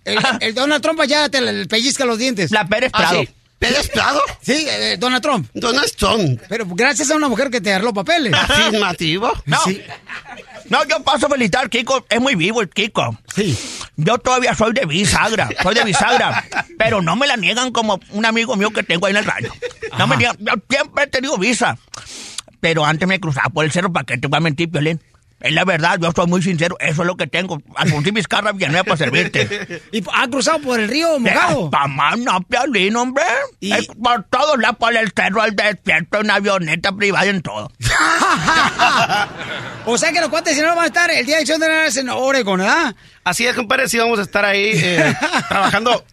El, el Donald Trump ya te le pellizca los dientes. La Pérez Ah, Prado. sí. ¿Pérez Prado? Sí, eh, Donald Trump. Donald Trump. Pero gracias a una mujer que te arregló papeles. Afirmativo. No. No, yo paso a felicitar, Kiko. Es muy vivo el Kiko. Sí. Yo todavía soy de bisagra. Soy de bisagra. pero no me la niegan como un amigo mío que tengo ahí en el rancho. No me niegan. Yo siempre he tenido visa. Pero antes me cruzaba por el cerro para que te voy a mentir, Piolín. Es la verdad, yo soy muy sincero. Eso es lo que tengo. Alfonsín Vizcarra Villanueva para servirte. ¿Y ha cruzado por el río mojado? Mamá, no, Piolín, hombre. Es por todos lados, por el cerro, el desierto, en avioneta privada, en todo. o sea que los cuates si no van a estar el Día de Acción de Gracias en Oregon, ¿verdad? Así es, compadre, sí vamos a estar ahí eh, trabajando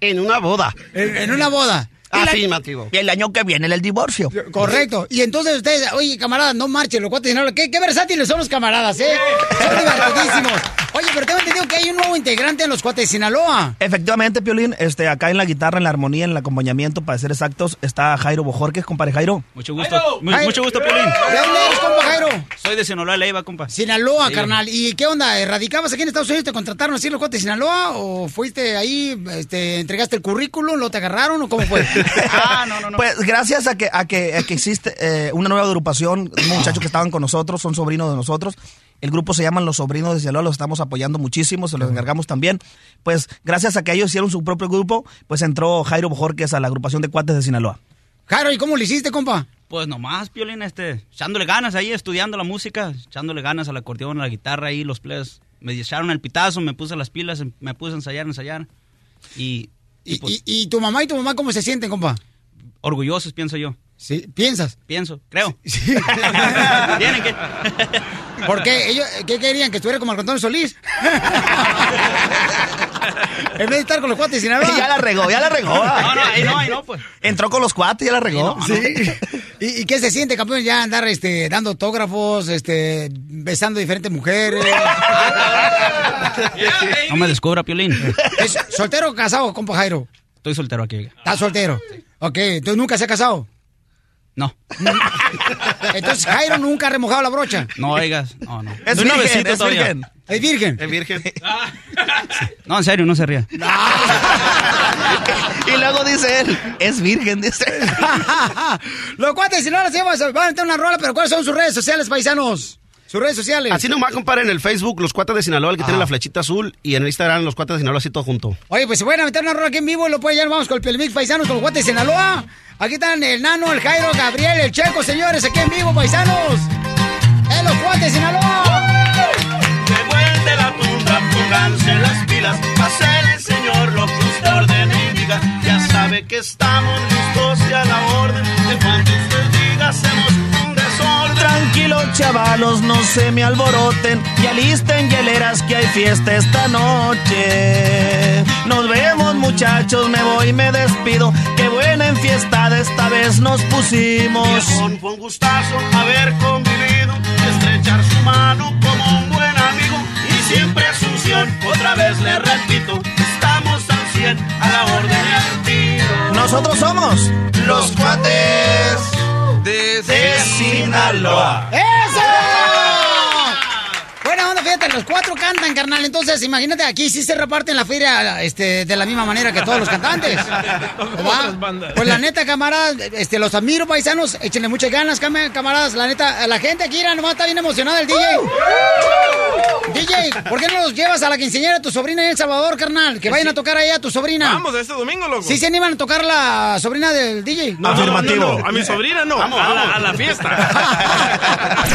en una boda. En, en una boda. Afirmativo. Y el año que viene el divorcio. Correcto. Y entonces ustedes, oye, camaradas, no marchen los cuates. No, ¿qué, qué versátiles son los camaradas, ¿eh? Son divertidísimos. Oye, pero tengo entendido que hay un nuevo integrante en los cuates de Sinaloa. Efectivamente, Piolín, este, acá en la guitarra, en la armonía, en el acompañamiento, para ser exactos, está Jairo Bojorquez, compadre Jairo. Mucho gusto. Mu- mucho gusto, Piolín. ¿De dónde eres, compa Jairo? Soy de Sinaloa, Leiva, compa. Sinaloa, Sí. carnal. ¿Y qué onda? ¿Radicabas aquí en Estados Unidos? ¿Te contrataron así los cuates de Sinaloa? ¿O fuiste ahí, este, entregaste el currículum, lo te agarraron o cómo fue? Ah, no, no, no. Pues gracias a que, a que, a que existe eh, una nueva agrupación, muchachos que estaban con nosotros, son sobrinos de nosotros. El grupo se llaman Los Sobrinos de Sinaloa, los estamos apoyando muchísimo, se los encargamos también. Pues gracias a que ellos hicieron su propio grupo, pues entró Jairo Bojorquez a la agrupación de cuates de Sinaloa. Jairo, ¿y cómo lo hiciste, compa? Pues nomás, Piolín, este, echándole ganas ahí, estudiando la música, echándole ganas al acordeón, a la guitarra ahí, los plebes. Me echaron el pitazo, me puse las pilas, em- me puse a ensayar, ensayar. Y, y, pues, ¿Y, y tu mamá y tu mamá cómo se sienten, compa? orgullosos, pienso yo. Sí, ¿piensas? Pienso, creo. ¿Tienen que? ¿Por qué? ¿Ellos, ¿Qué querían? ¿Que estuviera como Marco Antonio Solís? en vez de estar con los cuates sin nada. Ya la regó, ya la regó. No, no, ahí no, ahí no, pues. Entró con los cuates y ya la regó. Sí. ¿Y, y qué se siente, campeón, ya andar este, dando autógrafos, este, besando diferentes mujeres? No me descubra, Piolín. ¿Es ¿Soltero o casado, compa Jairo? Estoy soltero aquí. ¿Estás soltero? Ok, ¿entonces nunca se ha casado? No. Entonces Jairo nunca ha remojado la brocha. No, oigas, no, no. Es virgen, es todavía. virgen. ¿Es virgen? Es virgen. No, en serio, no se ría. Y luego dice él, es virgen, dice. Los cuates, si no las llevas, van a meter una rola, pero ¿cuáles son sus redes sociales, paisanos? Sus redes sociales. Así nomás, compadre, en el Facebook, los cuates de Sinaloa, el que tiene la flechita azul, y en el Instagram, los cuates de Sinaloa, así todo junto. Oye, pues se pueden meter una rola aquí en vivo, lo pueden ya vamos con el Pelmix Paisanos, con los guates de Sinaloa. Aquí están el Nano, el Jairo, Gabriel, el Checo, señores, aquí en vivo, paisanos. En los guates de Sinaloa. Devuelve la tundra, pónganse las pilas, pase el señor lo que usted ordene y diga. Ya sabe que estamos listos y a la orden de cuanto usted diga, hacemos un desorden. Tranquilo, chavalos, no se me alboroten y alisten hieleras que hay fiesta esta noche. Nos vemos, muchachos, me voy, me despido. Qué buena enfiestada esta vez nos pusimos. Viejón, fue un gustazo haber convivido y estrechar su mano como un buen amigo. Y siempre Asunción, otra vez le repito, estamos al 100 a la orden y al tiro. Nosotros somos los cuates de, Sinaloa. ¡Eso! Los cuatro cantan, carnal. Entonces, imagínate, aquí sí se reparten la feria este, de la misma manera que todos los cantantes. Pues la neta, camaradas, este, los admiro, paisanos. Échenle muchas ganas, cam- camaradas. La neta, la gente aquí, nomás está bien emocionada el DJ. DJ, ¿por qué no los llevas a la quinceañera de tu sobrina en El Salvador, carnal? Que vayan a tocar ahí a tu sobrina. Vamos, este domingo, loco. ¿Sí se animan a tocar la sobrina del DJ? No, no, no, no, no, A mi sobrina no. a, la, a la fiesta.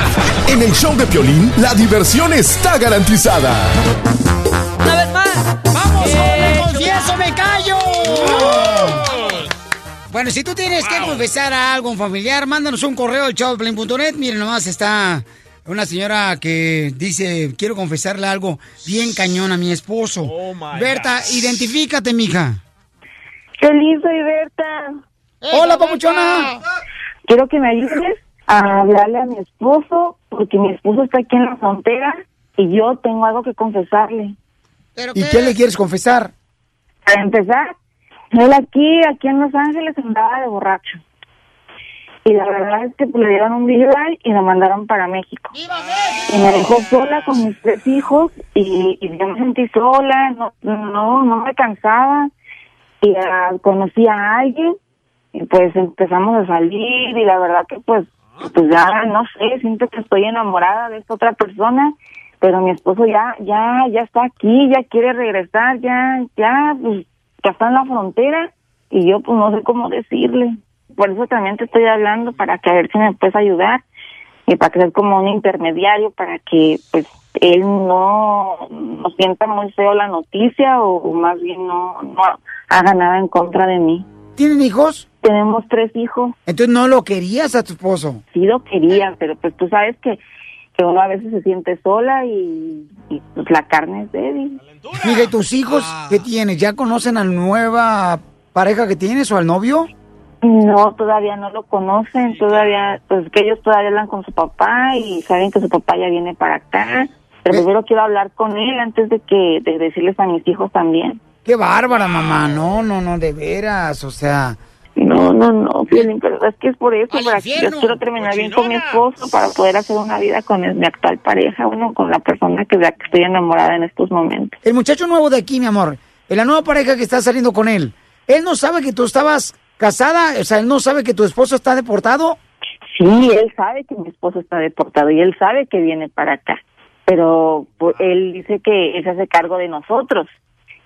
En el show de Piolín, la diversión está garantizada. Una vez más. ¡Vamos! ¡Me confieso, me callo! Bueno, si tú tienes que confesar a algo, un familiar, mándanos un correo al showplane.net. Miren, nomás está una señora que dice, quiero confesarle algo bien cañón a mi esposo. Berta, identifícate, mija. Feliz, soy Berta. Hola, papuchona. Quiero que me ayudes a hablarle a mi esposo, porque mi esposo está aquí en la frontera y yo tengo algo que confesarle. ¿Y qué le quieres confesar? Para empezar, él aquí, aquí en Los Ángeles andaba de borracho. Y la verdad es que pues, le dieron un DUI y lo mandaron para México. Y me dejó sola con mis tres hijos y, y yo me sentí sola, no, no, no me cansaba. Y ah, conocí a alguien y pues empezamos a salir y la verdad que pues, pues ya no sé, siento que estoy enamorada de esta otra persona, pero mi esposo ya, ya, ya está aquí, ya quiere regresar, ya, ya, pues ya está en la frontera y yo pues no sé cómo decirle. Por eso también te estoy hablando para que a ver si me puedes ayudar y para que ser como un intermediario para que pues él no, no sienta muy feo la noticia o, o más bien no, no haga nada en contra de mí. ¿Tienen hijos? Tenemos tres hijos. Entonces no lo querías a tu esposo. Sí lo quería, pero pues tú sabes que, que uno a veces se siente sola y, y pues la carne es débil. Mira, ¿y tus hijos qué tienes? ¿Ya conocen a la nueva pareja que tienes o al novio? No, todavía no lo conocen, todavía, pues que ellos todavía hablan con su papá y saben que su papá ya viene para acá. Pero primero quiero hablar con él antes de que de decirles a mis hijos también. Qué bárbara, mamá. No, no, no, de veras. O sea. No, no, no, Piolín, pero es que es por eso, para que yo quiero terminar bien con mi esposo para poder hacer una vida con mi actual pareja, bueno, con la persona que, de la que estoy enamorada en estos momentos. El muchacho nuevo de aquí, mi amor, en la nueva pareja que está saliendo con él, ¿él no sabe que tú estabas casada? O sea, ¿él no sabe que tu esposo está deportado? Sí, él sabe que mi esposo está deportado y él sabe que viene para acá, pero pues, él dice que él se hace cargo de nosotros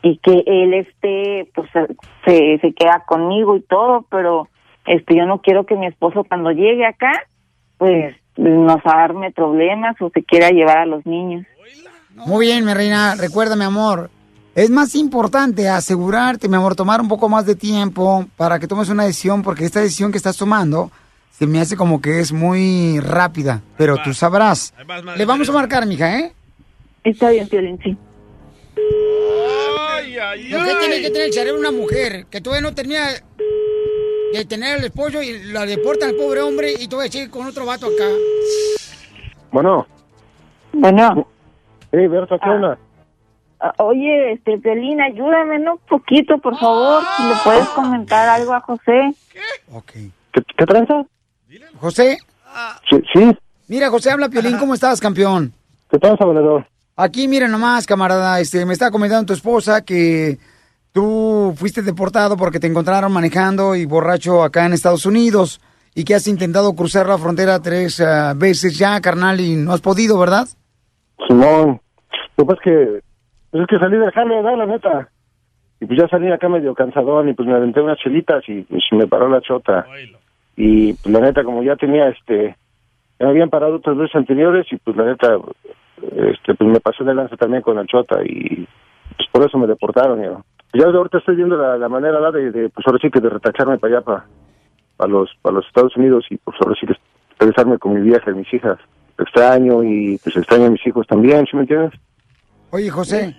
y que él este pues se, se queda conmigo y todo, pero este, yo no quiero que mi esposo cuando llegue acá, pues nos arme problemas o se quiera llevar a los niños. Muy bien, mi reina. Recuerda, mi amor. Es más importante asegurarte, mi amor, tomar un poco más de tiempo para que tomes una decisión, porque esta decisión que estás tomando se me hace como que es muy rápida. Pero tú sabrás. Le vamos a marcar, mija, ¿eh? Está bien, Piolín, sí. Lo que tiene que tener el cerebro una mujer que todavía no termina de tener al esposo y la deportan al pobre hombre y todavía sigue con otro vato acá. Bueno. Bueno. Hey, Berta, ¿qué onda? Ah, Oye, este, Piolín, ayúdame ¿no? un poquito, por favor. Si le puedes comentar algo a José. ¿Qué, qué tranza? José, Sí, sí. mira, José, habla Piolín, ¿cómo estás, campeón? ¿Qué tranza, valedor? Aquí, mira nomás, camarada, este, me está comentando tu esposa que tú fuiste deportado porque te encontraron manejando y borracho acá en Estados Unidos y que has intentado cruzar la frontera tres ah, veces ya, carnal, y no has podido, ¿verdad? Simón. Lo que pasa es que, pues es que salí del jale, ¿verdad? La neta. Y pues ya salí acá medio cansadón y pues me aventé unas chelitas y pues me paró la chota. Y pues la neta, como ya tenía este, me habían parado otras veces anteriores y pues la neta, este, pues me pasé de lanza también con la chota y pues por eso me deportaron. Ya, ya ahorita estoy viendo la, la manera ¿verdad? de, de, pues ahora sí que de retacharme para allá, para, para los, para los Estados Unidos y pues ahora sí que regresarme con mi vieja y mis hijas. Extraño y pues extraño a mis hijos también, ¿sí me entiendes? Oye, José,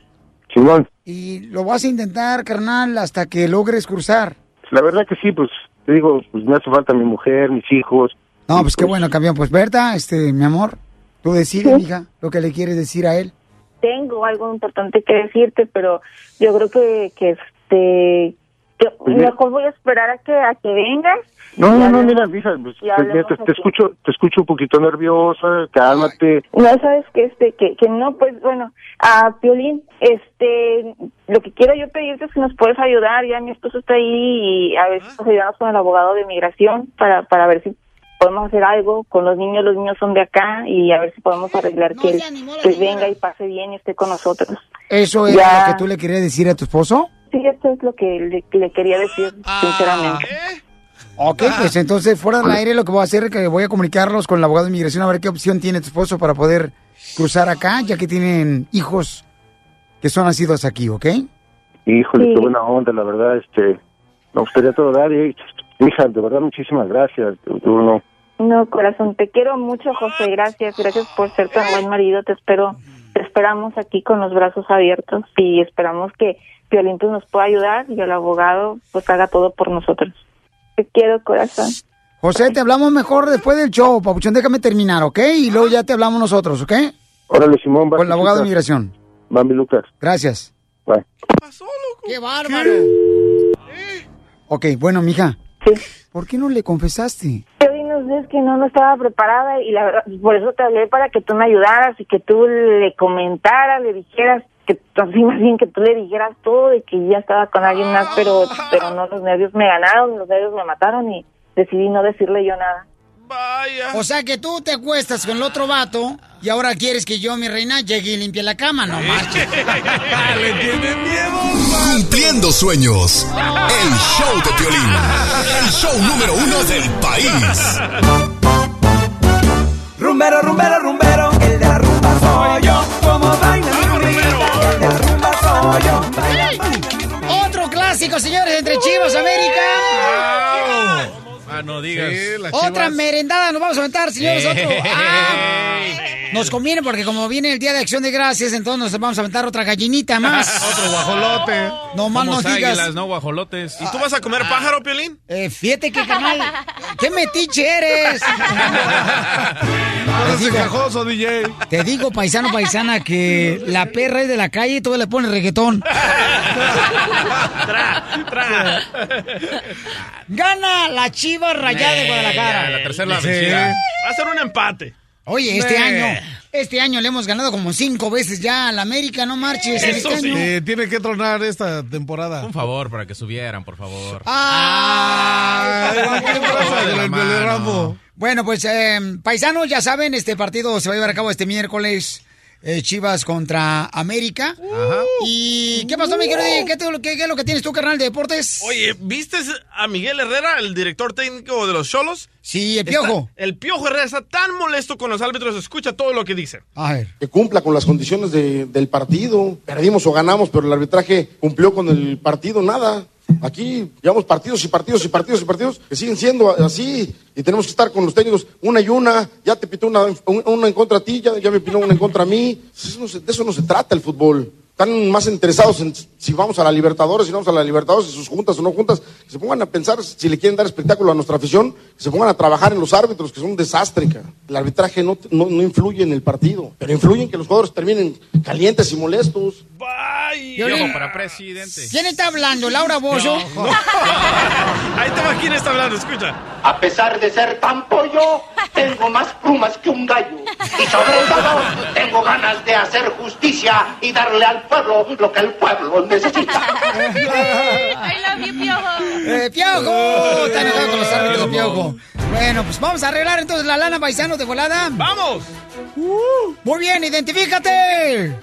Simón. y lo vas a intentar, carnal, hasta que logres cruzar. La verdad que sí, pues te digo, pues me hace falta mi mujer, mis hijos. No, pues qué bueno, campeón. Pues Berta, este, mi amor, tú decides, mija, lo que le quieres decir a él. Tengo algo importante que decirte, pero yo creo que, que este, yo Pues mejor voy a esperar a que, a que vengas. No, no, no, mira, hija, pues, y te, escucho, te escucho un poquito nerviosa, cálmate. No, sabes que este, que, que no, pues bueno, a Piolín, este, lo que quiero yo pedirte es que nos puedes ayudar, ya mi esposo está ahí y a ver si nos ayudamos con el abogado de migración para, para ver si podemos hacer algo con los niños, los niños son de acá y a ver si podemos arreglar que él pues venga y pase bien y esté con nosotros. ¿Eso Ya. lo que tú le querías decir a tu esposo? Sí, esto es lo que le, le quería decir, sinceramente. Ok, pues entonces fuera del aire lo que voy a hacer es que voy a comunicarlos con el abogado de inmigración a ver qué opción tiene tu esposo para poder cruzar acá, ya que tienen hijos que son nacidos aquí, ¿ok? Híjole, Sí. qué buena onda, la verdad, este, me gustaría todo dar y, hija, de verdad, muchísimas gracias. Tú no, No, corazón, te quiero mucho, José. Gracias, gracias por ser tan buen marido. Te espero, te esperamos aquí con los brazos abiertos y esperamos que Piolín pues, nos pueda ayudar y el abogado pues haga todo por nosotros. Te quiero, corazón. José, te hablamos mejor después del show, papuchón, déjame terminar, ¿ok? Y luego ya te hablamos nosotros, ¿ok? Órale, Simón, va. Con el abogado de Lucas. inmigración. Va, mi Lucas. Gracias. Bye. ¡Qué bárbaro! Ok, bueno, mija. ¿Por qué no le confesaste? Piolín, no sé, es que no, no estaba preparada y la verdad, por eso te hablé para que tú me ayudaras y que tú le comentaras, le dijeras que así más bien que tú le dijeras todo de que ya estaba con alguien más, pero pero no los nervios me ganaron, los nervios me mataron y decidí no decirle yo nada. O sea que tú te acuestas con el otro vato y ahora quieres que yo, mi reina, llegue y limpie la cama, no marches. ¿Le miedo? Cumpliendo sueños. El show de Piolín. El show número uno del país. Rumbero, rumbero, rumbero, el de la rumba soy yo. Como baila mi rumbita, el de la rumba soy yo. Otro clásico, señores, entre Chivas América. Ah, no digas. Otra merendada nos vamos a aventar, señores. Otro. Ah, nos conviene porque como viene el Día de Acción de Gracias, entonces nos vamos a aventar otra gallinita más. Otro guajolote. No más no Somos digas. águilas, no guajolotes. ¿Y tú vas a comer pájaro, Piolín? Eh, fíjate que, carnal, qué metiche eres. Seas encajoso, DJ. Te digo, paisano, paisana, que la perra es de la calle y todo le pone reggaetón. Gana la chiva rayada de Guadalajara. la tercera la. Va a ser un empate. Oye, este año, este año le hemos ganado como cinco veces ya a la América, no marches. en este año. Eh, tiene que tronar esta temporada. Un favor para que subieran, por favor. Ah. Bueno, pues eh, paisanos, ya saben, este partido se va a llevar a cabo este miércoles eh, Chivas contra América. ¿Y qué pasó, mi querido? DJ? ¿Qué, te- qué- qué es lo que tienes tú, carnal, de deportes? Oye, ¿viste a Miguel Herrera, el director técnico de los Cholos? Sí, el Piojo. Está- el Piojo Herrera está tan molesto con los árbitros, escucha todo lo que dice. A ver. que cumpla con las condiciones de- del partido. Perdimos o ganamos, pero el arbitraje cumplió con el partido, nada. Aquí llevamos partidos y partidos y partidos y partidos que siguen siendo así y tenemos que estar con los técnicos una y una. Ya te pitó una, un- una en contra a ti, ya, me pitó una en contra a mí. Eso no de eso no se trata el fútbol. Están más interesados en si vamos a la Libertadores, si no vamos a la Libertadores, si sus juntas o no juntas, que se pongan a pensar si le quieren dar espectáculo a nuestra afición, que se pongan a trabajar en los árbitros, que son un desastre. cara. El arbitraje no, no, no influye en el partido, pero influye en que los jugadores terminen calientes y molestos. Violín. para presidente. ¿Quién está hablando? ¿Laura Bozo? Ahí te va quién está hablando, escucha. A pesar de ser tan pollo, tengo más plumas que un gallo. Y sobre todo, tengo ganas de hacer justicia y darle al pueblo lo que el pueblo necesita. I love you, Piojo. ¡Eh, Piojo! Está enojado con los árbitros de Piojo. Bueno, pues vamos a arreglar entonces la lana paisano de volada. ¡Vamos! muy bien, identifícate.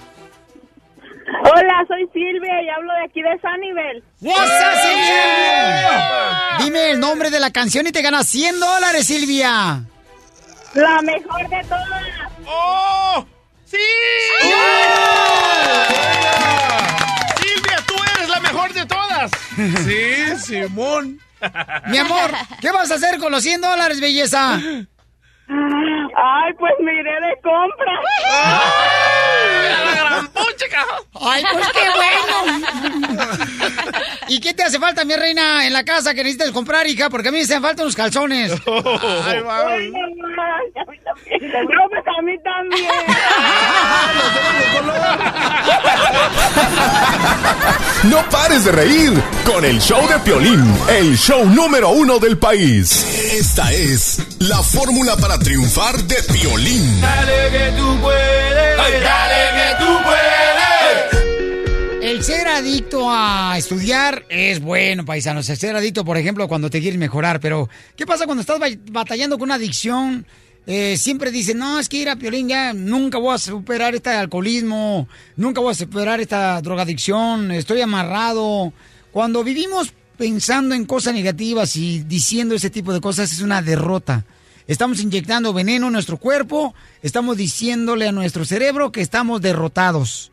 Hola, soy Silvia y hablo de aquí de Sanibel. ¡What's up, Silvia! Dime el nombre de la canción y te ganas 100 dólares, Silvia. La mejor de todas. ¡Oh! ¡Sí! Tú eres la mejor de todas. Sí, Simón. Mi amor, ¿qué vas a hacer con los 100 dólares, belleza? Ay, pues me iré de compra. ¡La gran ponche, cabrón! ¡Ay, pues qué bueno! ¿Y qué te hace falta, mi reina, en la casa que necesitas comprar, hija? Porque a mí me hacen falta unos calzones. Ay, mamá, ay, a mí también. No, pues a mí también. No pares de reír con el show de Piolín, el show número uno del país. Esta es la fórmula para triunfar de Piolín. Dale que tú puedes, dale que tú puedes. El ser adicto a estudiar es bueno, paisanos. El ser adicto, por ejemplo, cuando te quieres mejorar. Pero, ¿qué pasa cuando estás ba- batallando con una adicción? Eh, siempre dicen, no, es que ir a Piolín ya nunca voy a superar este alcoholismo, nunca voy a superar esta drogadicción, estoy amarrado. Cuando vivimos pensando en cosas negativas y diciendo ese tipo de cosas es una derrota. Estamos inyectando veneno en nuestro cuerpo, estamos diciéndole a nuestro cerebro que estamos derrotados.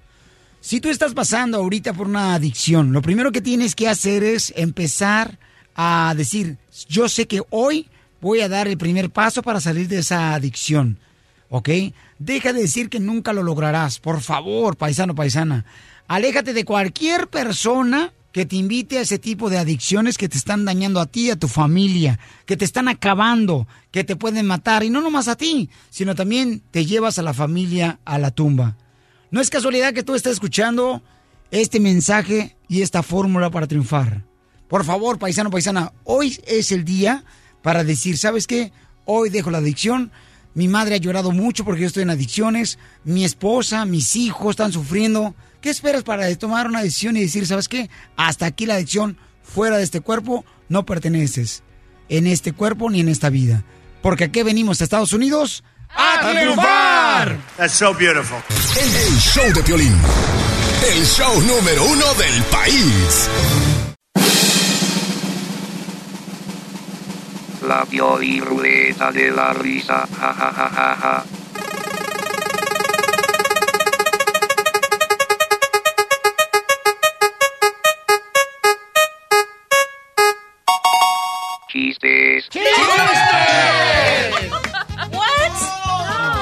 Si tú estás pasando ahorita por una adicción, lo primero que tienes que hacer es empezar a decir, yo sé que hoy voy a dar el primer paso para salir de esa adicción. ¿Ok? Deja de decir que nunca lo lograrás. Por favor, paisano, paisana. Aléjate de cualquier persona que te invite a ese tipo de adicciones que te están dañando a ti, a tu familia, que te están acabando, que te pueden matar. Y no nomás a ti, sino también te llevas a la familia a la tumba. No es casualidad que tú estés escuchando este mensaje y esta fórmula para triunfar. Por favor, paisano, paisana, hoy es el día para decir, ¿sabes qué? Hoy dejo la adicción. Mi madre ha llorado mucho porque yo estoy en adicciones. Mi esposa, mis hijos están sufriendo. ¿Qué esperas para tomar una decisión y decir, ¿sabes qué? Hasta aquí la adicción, fuera de este cuerpo, no perteneces. En este cuerpo ni en esta vida. Porque aquí venimos a Estados Unidos a triunfar. That's so beautiful. El, el show de Piolín, el show número uno del país. La Piolín-Ruleta de la risa. Ja, ja, ja, ja, ja. Chistes. What?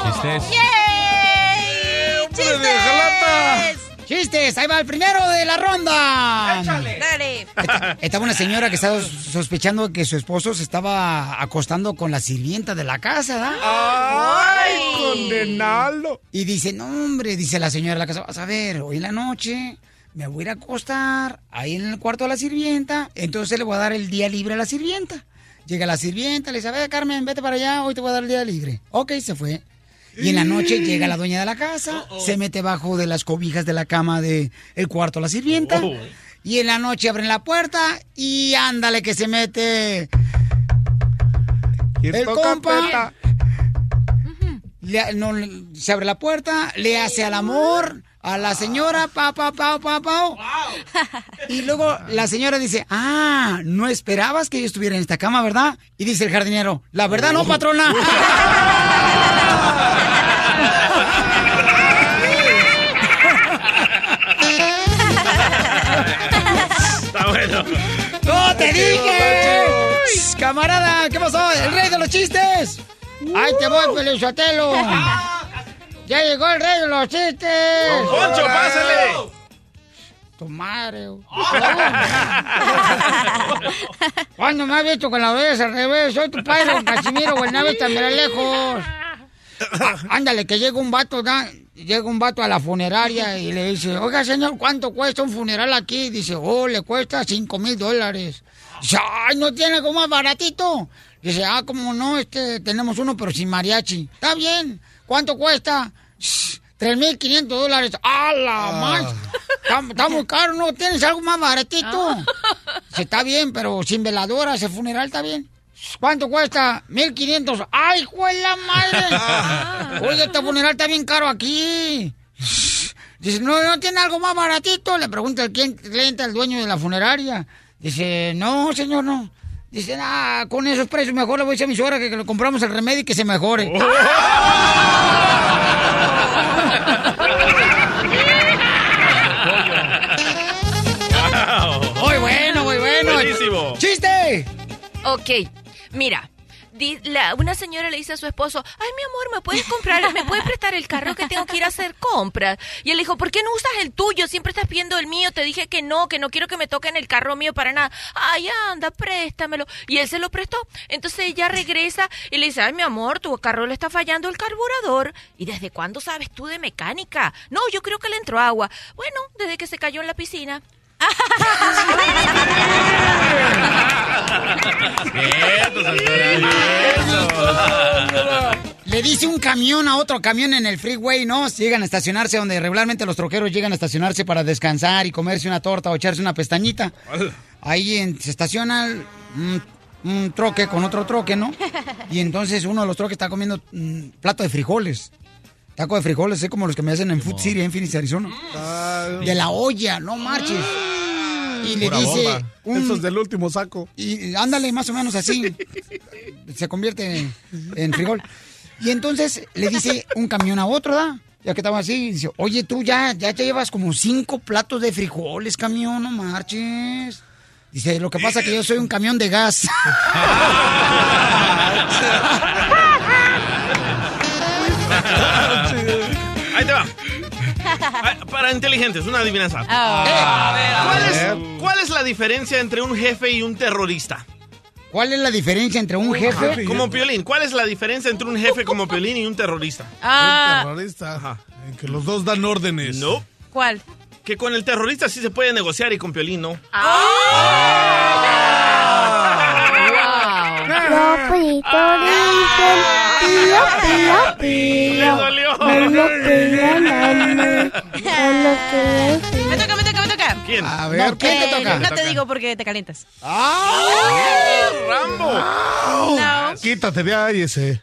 Chistes. ¡Yay! ¡Chistes! ¡Chistes! Ahí va el primero de la ronda. Dale. Esta- Estaba una señora que estaba sospechando que su esposo se estaba acostando con la sirvienta de la casa, ¿da? ¡Ay, condenarlo! Y dice, no, hombre, dice la señora de la casa, vas a ver, hoy en la noche me voy a ir a acostar ahí en el cuarto de la sirvienta, entonces le voy a dar el día libre a la sirvienta. Llega la sirvienta, le dice, a ver, Carmen, vete para allá, hoy te voy a dar el día libre. Ok, se fue. Y en la noche llega la dueña de la casa, se mete bajo de las cobijas de la cama del el cuarto de la sirvienta. Oh. Y en la noche abren la puerta y ándale que se mete el compa. le- no, se abre la puerta, le hace al amor a la señora, pa, pa, pa, pa, pa. Y luego la señora dice, ah, no esperabas que yo estuviera en esta cama, ¿verdad? Y dice el jardinero, la verdad no, patrona. Está bueno. ¡No te dije! Camarada, ¿qué pasó? El rey de los chistes. ¡Ay, te voy, Pelizotelo! ¡Ya llegó el rey de los chistes! Don Poncho, pásale. Tu madre. ¿Cuándo me has visto con la orejas al revés? Soy tu padre, don Casimiro, nave también lejos. Ah, ándale, que llega un vato, ¿da? llega un vato a la funeraria y le dice, oiga, señor, ¿cuánto cuesta un funeral aquí? Dice, oh, le cuesta cinco mil dólares. Dice, ay, ¿no tiene algo más baratito? Dice, ah, como no, este, tenemos uno, pero sin mariachi. Está bien. ¿Cuánto cuesta? Tres mil quinientos dólares. ¡A la más! Está, muy caro, ¿no? ¿Tienes algo más baratito? Dice, está bien, pero sin veladora, ese funeral está bien. ¿Cuánto cuesta? 1500. ¡Ay, juez la madre! Oye, este funeral está bien caro aquí. Dice, ¿no, no tiene algo más baratito? Le pregunta el cliente, al dueño de la funeraria. Dice, no, señor, no. Dice, ah, con esos precios mejor le voy a decir a mi suegra que, que le compramos el remedio y que se mejore. Muy bueno, muy bueno. Buenísimo. ¡Chiste! Ok, mira. Una señora le dice a su esposo, ay mi amor, ¿me puedes comprar, me puedes prestar el carro que tengo que ir a hacer compras? Y él dijo, ¿por qué no usas el tuyo? Siempre estás pidiendo el mío, te dije que no, que no quiero que me toquen el carro mío para nada. Ay, anda, préstamelo. Y él se lo prestó. Entonces ella regresa y le dice, ay mi amor, tu carro le está fallando el carburador. ¿Y desde cuándo sabes tú de mecánica? No, yo creo que le entró agua. Bueno, desde que se cayó en la piscina. Le dice un camión a otro camión en el freeway, ¿no? Llegan a estacionarse donde regularmente los troqueros llegan a estacionarse para descansar y comerse una torta o echarse una pestañita. Ahí en- se estaciona un, un troque con otro troque, ¿no? Y entonces uno de los troques está comiendo un plato de frijoles. Taco de frijoles, es como los que me hacen en Food City, en Phoenix, Arizona. De la olla, no marches. Y le Pura dice... bomba. un- del último saco. y ándale, más o menos así. Se convierte en, en frijol. Y entonces le dice un camión a otro, ¿da? Ya que estaba así, dice, oye, tú ya, ya te llevas como cinco platos de frijoles, camión, no marches. Dice, lo que pasa es que yo soy un camión de gas. Para inteligentes, una adivinanza. Ah. ¿Cuál, A es, ver. cuál es la diferencia entre un jefe y un terrorista? ¿Cuál es la diferencia entre un jefe? Como Piolín, ¿cuál es la diferencia entre un jefe como Piolín y un terrorista? Ah. Un terrorista. En que los dos dan órdenes. No. ¿Cuál? Que con el terrorista sí se puede negociar y con Piolín no. Pío, pío, Me toca, me toca, me toca. ¿Quién? A ver, ¿quién te Eh, toca? No te digo porque te calientas. ¡Rambo! No. Quítate de ahí ese.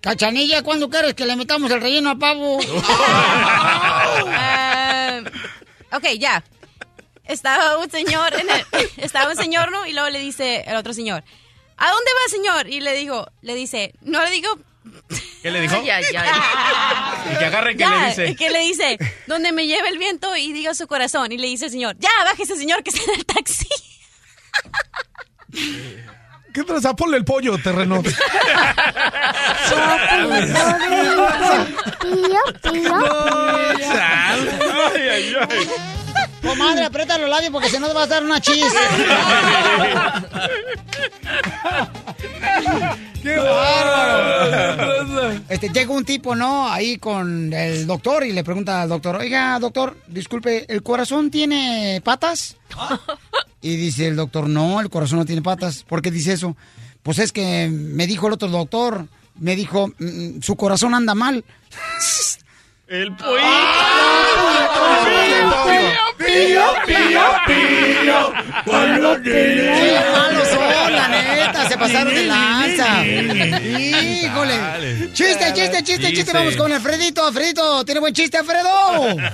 Cachanilla, ¿cuándo quieres que le metamos el relleno a pavo? Ah, ok, ya. Estaba un señor, en el- estaba un señor, ¿no? Y luego le dice el otro señor, ¿a dónde va, señor? Y le dijo, le dice, no le digo... ¿Qué le dijo? Ay, ay, ay. Y que agarre que Ya, le dice. que le dice, donde me lleve el viento y diga su corazón. Y le dice el señor, ya, bájese, señor, que está en el taxi. ¿Qué traza? Ponle el pollo, terreno. Pío, pío, Ay, ay, ay. Comadre, aprieta los labios porque si no te va a dar una chis. ¡Qué bárbaro! Este, llega un tipo, ¿no? Ahí con el doctor y le pregunta al doctor, oiga, doctor, disculpe, ¿el corazón tiene patas? Y dice el doctor, no, el corazón no tiene patas. ¿Por qué dice eso? Pues es que me dijo el otro doctor, me dijo, "Mm, su corazón anda mal. El Pío, pío, pío, Qué malos son, la neta, se pasaron de lanza. Híjole. Chiste, chiste, chiste, chiste. Vamos con Alfredito. Alfredito, ¿tiene buen chiste, Alfredo?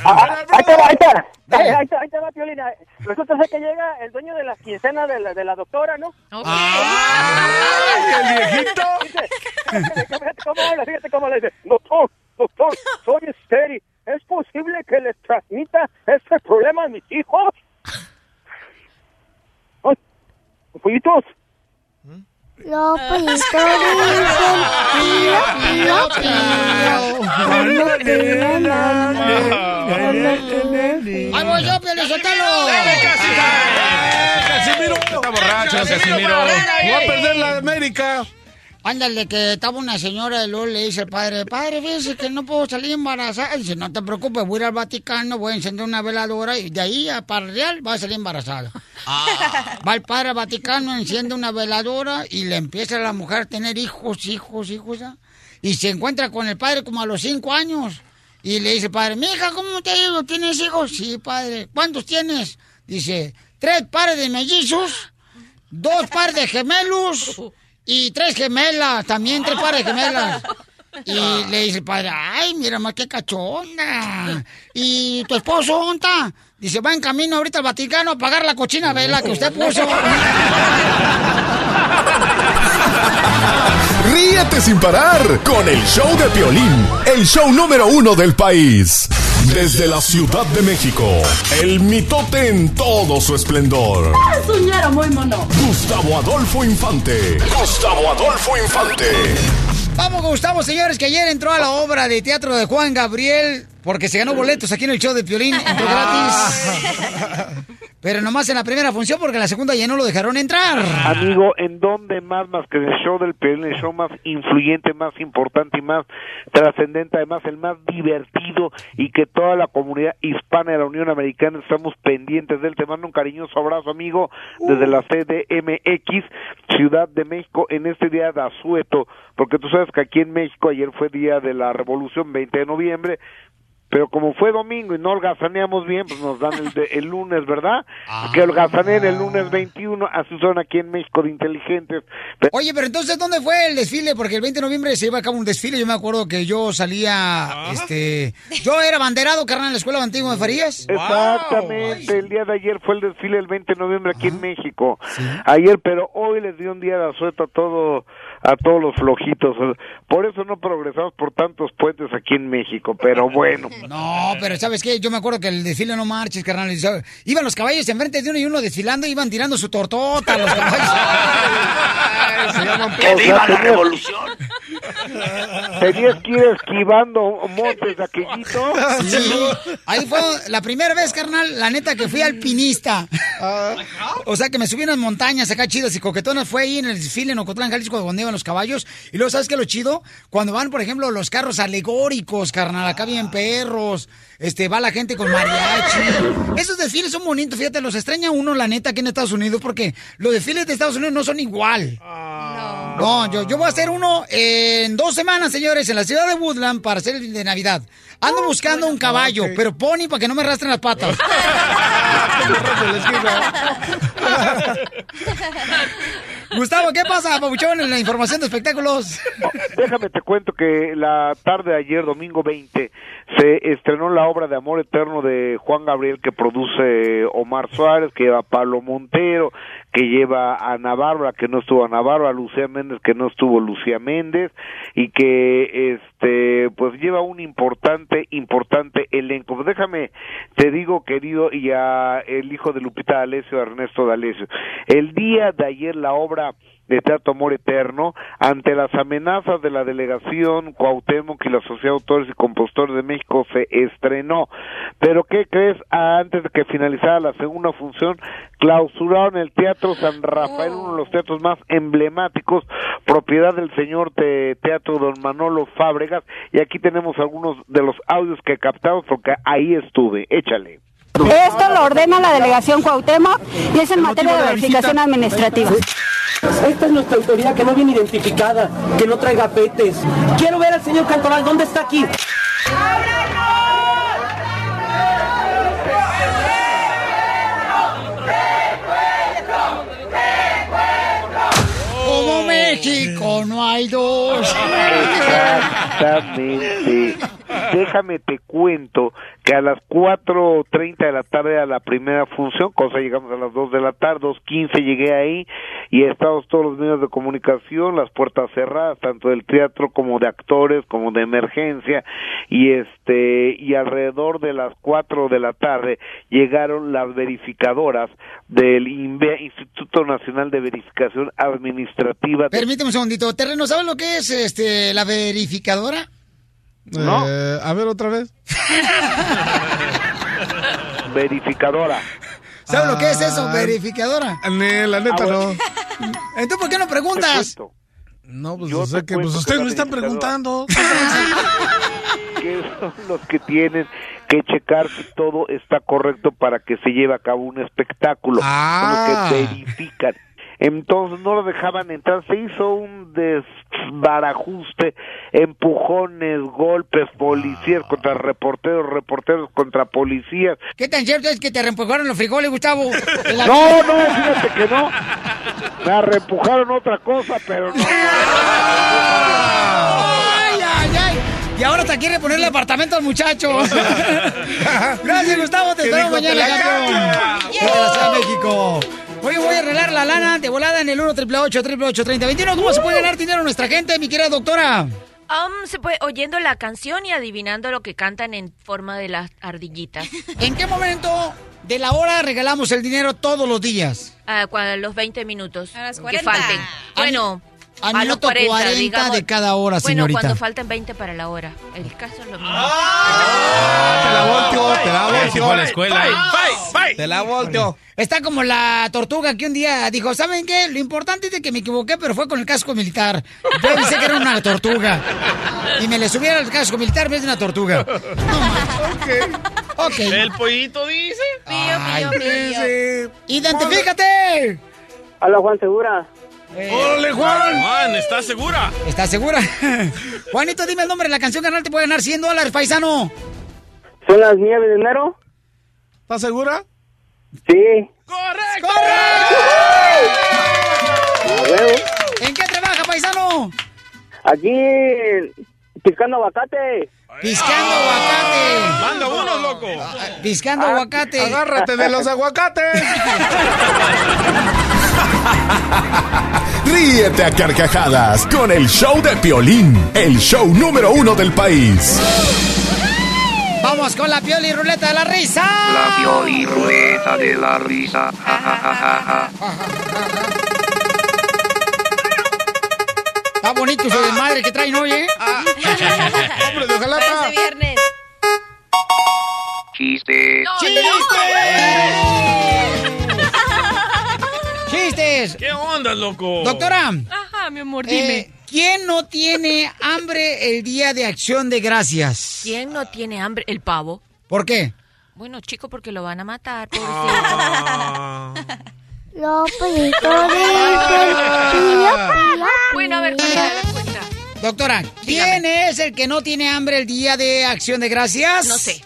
Ah, ahí te va, ahí te va. Eh, ahí te, ahí te va, Piolina. Resulta ser que llega el dueño de las quincenas de la, de la doctora, ¿no? ¡Ay, el viejito! Fíjate cómo habla, fíjate cómo le dice. Doctor, doctor, soy estéril. ¿Es posible que les transmita este problema a mis hijos? Ay, pollitos. Los pollitos dicen pío, pío, pío. Cuando tienen hambre, ¡Ahí voy yo, suéltalo! ¡Casimiro! Está borracho, Casimiro. Voy a perder la América. Ándale, que estaba una señora y luego le dice al padre, padre, fíjese que no puedo salir embarazada. Y dice, no te preocupes, voy a ir al Vaticano, voy a encender una veladora y de ahí a para el real va a salir embarazada. Va el padre al Vaticano, enciende una veladora y le empieza a la mujer a tener hijos, hijos, hijos. ¿ah? Y se encuentra con el padre como a los cinco años. Y le dice, padre, mija, ¿cómo te ha ido? ¿Tienes hijos? Sí, padre. ¿Cuántos tienes? Dice, tres pares de mellizos, dos pares de gemelos y tres gemelas, también tres pares de gemelas. Y le dice el padre, ay, mira más qué cachonda. ¿Y tu esposo dónde está? Dice, va en camino ahorita al Vaticano a pagar la cochina vela que usted puso. Ríete sin parar con el show de Piolín, el show número uno del país. Desde la Ciudad de México, el mitote en todo su esplendor. Es un ñero muy mono. Gustavo Adolfo Infante. Gustavo Adolfo Infante. Vamos Gustavo, señores, que ayer entró a la obra de teatro de Juan Gabriel porque se ganó boletos aquí en el show de Piolín, entró gratis. Pero nomás en la primera función porque en la segunda ya no lo dejaron entrar. Amigo, ¿en dónde más más que en el show del Piolín, el show más influyente, más importante y más trascendente, además el más divertido y que toda la comunidad hispana de la Unión Americana estamos pendientes de él? Te mando un cariñoso abrazo, amigo, desde la CDMX, Ciudad de México, en este día de asueto, porque tú sabes que aquí en México ayer fue día de la Revolución, 20 de noviembre, pero como fue domingo y no holgazaneamos bien, pues nos dan el, de- el lunes, ¿verdad? Que holgazaneen el lunes 21, así son aquí en México de inteligentes. Oye, pero entonces, ¿dónde fue el desfile? Porque el 20 de noviembre se lleva a cabo un desfile. Yo me acuerdo que yo salía, este... Yo era banderado, carnal, en la Escuela Antigua de Farías. Exactamente, el día de ayer fue el desfile el 20 de noviembre aquí en México. Ayer, pero hoy les dio un día de asueto a todo a todos los flojitos. Por eso no progresamos por tantos puentes aquí en México, pero bueno. No, pero ¿sabes qué? Yo me acuerdo que el desfile no marches, carnal. Iban los caballos enfrente de uno y uno desfilando, iban tirando su tortota los caballos. ¡Que viva la revolución! Tenías que ir esquivando montes de aquellito. Sí, ahí fue la primera vez, carnal, la neta que fui alpinista. O sea, que me subí en las montañas acá chidas y coquetonas. Fue ahí en el desfile en Ocotlán, Jalisco, donde iban los caballos. Y luego, ¿sabes qué es lo chido? Cuando van, por ejemplo, los carros alegóricos, carnal, acá vienen perros, este, va la gente con mariachi. Esos desfiles son bonitos, fíjate, los extraña uno, la neta, aquí en Estados Unidos, porque los desfiles de Estados Unidos no son igual. No, yo, yo voy a hacer uno en dos semanas, señores, en la ciudad de Woodland para hacer el de Navidad. Ando buscando un caballo, pero pony para que no me arrastren las patas. Gustavo, ¿qué pasa, Pabuchón, en la información de espectáculos? Déjame te cuento que la tarde de ayer, domingo 20, se estrenó la obra de Amor Eterno de Juan Gabriel que produce Omar Suárez, que lleva a Pablo Montero, que lleva a Ana Bárbara, que no estuvo Ana Bárbara, a Lucía Méndez, que no estuvo Lucía Méndez, y que este pues lleva un importante, importante elenco. Pues déjame, te digo, querido, y a el hijo de Lupita D'Alessio, Ernesto D'Alessio, el día de ayer la obra de Teatro Amor Eterno, ante las amenazas de la delegación Cuauhtémoc y la Sociedad de Autores y Compositores de México se estrenó. Pero ¿qué crees? Ah, Antes de que finalizara la segunda función, clausuraron el Teatro San Rafael, uno de los teatros más emblemáticos, propiedad del señor de teatro Don Manolo Fábregas, y aquí tenemos algunos de los audios que captamos porque ahí estuve. Échale. Esto lo ordena la delegación Cuauhtémoc y es en materia de verificación administrativa. Esta es nuestra autoridad que no viene identificada, que no trae gapetes. Quiero ver al señor Cantoral, ¿dónde está aquí? Como México no hay dos. Exactamente. Déjame te cuento que a las 4.30 de la tarde a la primera función, cosa llegamos a las 2 de la tarde, 2.15 llegué ahí y estamos todos los medios de comunicación, las puertas cerradas, tanto del teatro como de actores, como de emergencia y este y alrededor de las 4 de la tarde llegaron las verificadoras del Instituto Nacional de Verificación Administrativa. Permíteme un segundito. Terreno, ¿sabes lo que es este la verificadora? No. Eh, a ver otra vez. verificadora. ¿Sabes lo que es eso, verificadora? Ne, la neta Ah, no. Entonces, ¿por qué no preguntas? No, pues, Yo o sea que pues ustedes me están preguntando. que son los que tienen que checar que todo está correcto para que se lleve a cabo un espectáculo. Ah. Son los que verifican. Entonces no lo dejaban entrar, se hizo un desbarajuste, empujones, golpes, policías contra reporteros, reporteros contra policías. ¿Qué tan cierto es que te reempujaron los frijoles, Gustavo? La- No, no, fíjate que no. Me reempujaron otra cosa, pero no. ¡Ay, ay, ay! Y ahora te quiere ponerle apartamento al muchacho. Gracias, Gustavo. Te ¿Qué esperamos dijo? mañana, de México. Hoy voy a arreglar la lana de volada en el 1 888 3021 ¿Cómo se puede ganar dinero nuestra gente, mi querida doctora? Um, se puede oyendo la canción y adivinando lo que cantan en forma de las ardillitas. ¿En qué momento de la hora regalamos el dinero todos los días? A cua- los 20 minutos que 40. falten. Bueno, a a, los minuto 40, 40 digamos. de cada hora, Bueno, señorita. cuando falten 20 para la hora. El caso es lo mismo. Te la volteo, te la volteo. la escuela. Te la volteo. Está como la tortuga que un día dijo, ¿saben qué? Lo importante es de que me equivoqué, pero fue con el casco militar. Yo pensé que era una tortuga. Y me le subiera el casco militar en vez de una tortuga. Ok. El pollito dice. Ay, ¡Identifícate! Hola, Juan Segura. ¡Órale, Juan! Juan, ¿estás segura? ¿Estás segura? Juanito, dime el nombre de la canción, carnal, te puede ganar 100 dólares, paisano. ¿Son las 9 de enero? ¿Estás segura? Sí. ¡Correcto! Huevo. ¿En qué trabaja, paisano? Aquí, piscando aguacate. Piscando aguacate. Manda uno, loco. Piscando aguacate. Agárrate de los aguacates. Ríete a carcajadas con el show de Piolín, el show número uno del país. Vamos con la pioli ruleta de la risa. La pioli ruleta de la risa. Ja, ja, ja, ja, ja. Está bonito su desmadre que traen hoy, ¿eh? Hombre, de ojalá. Parece viernes. Chiste. ¿Qué onda, loco? Doctora, Ajá, mi amor, eh, dime. ¿quién no tiene hambre el día de acción de gracias? ¿Quién no tiene hambre? El pavo. ¿Por qué? Bueno, chico, porque lo van a matar, Ah. Dicen, pío, Bueno, a ver, ¿cuál era la cuenta? Doctora, ¿quién es el que no tiene hambre el día de acción de gracias? No sé.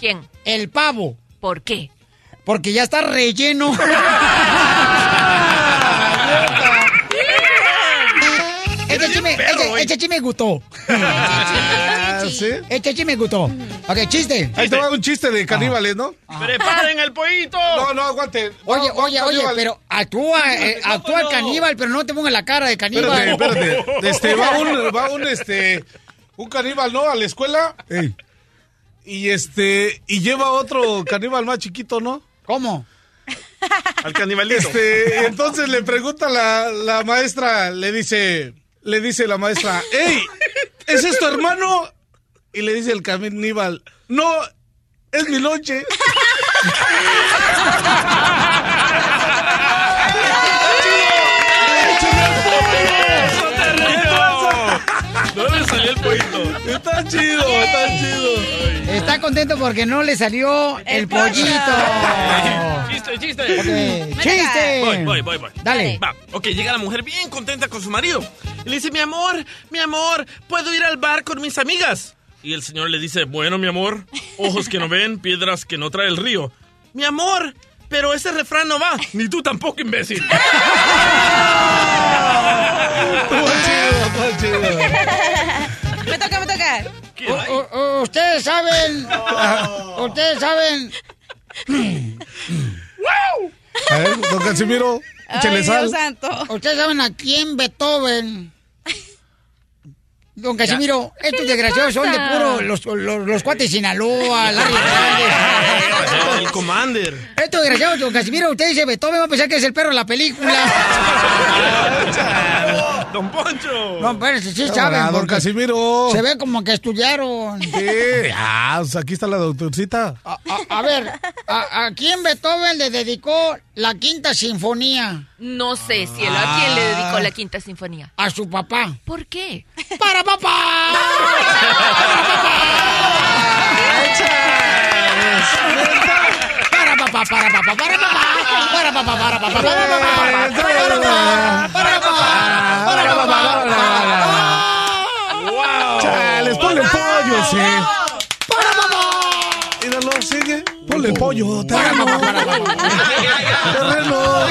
¿Quién? El pavo. ¿Por qué? Porque ya está relleno. chisme, este, este chisme gustó. Ah, ¿sí? Este chisme me gustó. Ok, chiste. Ahí te va un chiste de caníbales, ¿no? ¡Preparen el pollito! No, no, aguante. Oye, No, oye, oye, pero actúa, eh, actúa el caníbal, pero no te pongas la cara de caníbal. Espérate, espérate. Este, va un, va un, este, un caníbal, ¿no? A la escuela. Y este, y lleva otro caníbal más chiquito, ¿no? ¿Cómo? Al canibalito. Este, entonces le pregunta la, la maestra, le dice, le dice la maestra, ¡Ey! ¿Es esto, hermano? Y le dice el caníbal, no, es mi lonche. No le salió el pollito. Está chido, está chido. Está contento porque no le salió el, pollito. Chiste, chiste. ¡Chiste! Voy, voy, voy, voy. Dale. Va, ok, llega la mujer bien contenta con su marido. Y le dice, mi amor, mi amor, ¿puedo ir al bar con mis amigas? Y el señor le dice, bueno, mi amor, ojos que no ven, piedras que no trae el río. Mi amor, pero ese refrán no va. Ni tú tampoco, imbécil. Me toca, me toca. Ustedes saben. Ustedes saben. A ver, don Casimiro, échale Ay, sal. Dios santo. Ustedes saben a quién Beethoven. Don Casimiro, estos desgraciados son de puro los, los, los cuates de Sinaloa, Larry Hernández. El Commander. Estos desgraciados, don Casimiro, usted dice Beethoven, va a pensar que es el perro de la película. ¡Don Poncho! No, pero sí, sí saben. Don Casimiro. Se ve como que estudiaron. Sí, ah, o sea, aquí está la doctorcita. A, ver, a, quién Beethoven le dedicó la quinta sinfonía? No sé, cielo, ¿a quién le dedicó la quinta sinfonía? A su papá. ¿Por qué? ¡Para papá! para papá, para papá, para papá, para papá, para papá, para papá, para papá, para papá. Chales, ponle pollo, sí. Para papá. Míralo, sigue. Ponle pollo, terreno. Terreno.